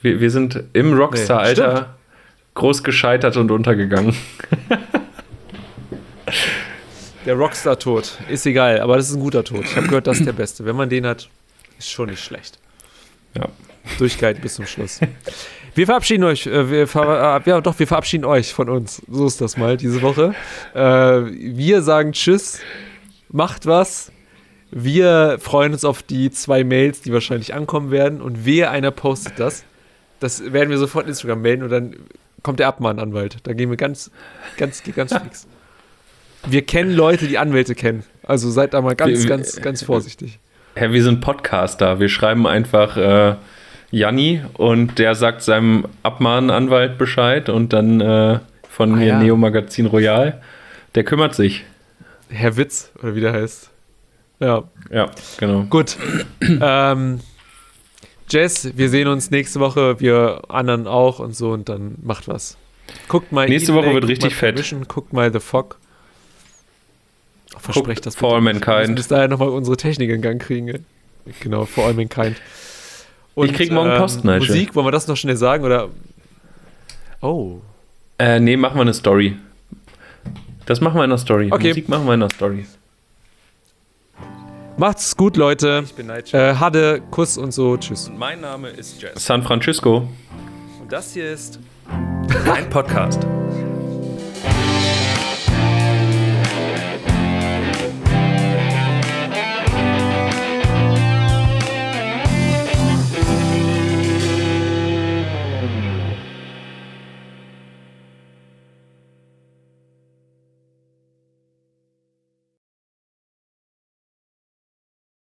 A: Wir, wir sind im Rockstar-Alter
B: stimmt.
A: groß gescheitert und untergegangen. [laughs]
B: Der Rockstar-Tod. Ist egal, aber das ist ein guter Tod. Ich habe gehört, das ist der beste. Wenn man den hat, ist schon nicht schlecht.
A: Ja.
B: Durchgehalten bis zum Schluss. Wir verabschieden euch. Äh, wir ver äh, ja, doch, wir verabschieden euch von uns. So ist das mal diese Woche. Äh, wir sagen Tschüss. Macht was. Wir freuen uns auf die zwei Mails, die wahrscheinlich ankommen werden. Und wer einer postet das, das werden wir sofort in Instagram melden und dann kommt der Abmahnanwalt. Da gehen wir ganz, ganz, ganz fix. Wir kennen Leute, die Anwälte kennen. Also seid da mal ganz,
A: Wir-
B: ganz, ganz vorsichtig.
A: Herr, wir sind Podcaster. Wir schreiben einfach, äh, Janni und der sagt seinem Abmahnanwalt Bescheid und dann äh, von
B: Ah,
A: mir
B: ja.
A: Neo Magazin Royal, der kümmert sich.
B: Herr Witz, oder wie der heißt. Ja,
A: Ja, genau.
B: gut. ähm, Jess, wir sehen uns nächste Woche, wir anderen auch und so und dann macht was. Guckt mal
A: Nächste Woche wird richtig fett.
B: Guckt mal The Fog. Versprecht das
A: For All
B: bitte. Wir müssen
A: Mankind.
B: bis dahin nochmal unsere Technik in Gang kriegen. Genau, For All Mankind. Und,
A: Ich krieg morgen Post, Nigel.
B: Musik, wollen wir das noch schnell sagen? Oder? Oh.
A: Äh, nee, machen wir eine Story. Das machen wir in der Story.
B: Okay.
A: Musik machen wir in der Story.
B: Macht's gut, Leute.
C: Ich bin Nigel.
B: Äh, Hade, Kuss und so. Tschüss.
C: Und mein Name ist Jess.
A: San Francisco.
C: Und das hier ist [laughs] kein Podcast.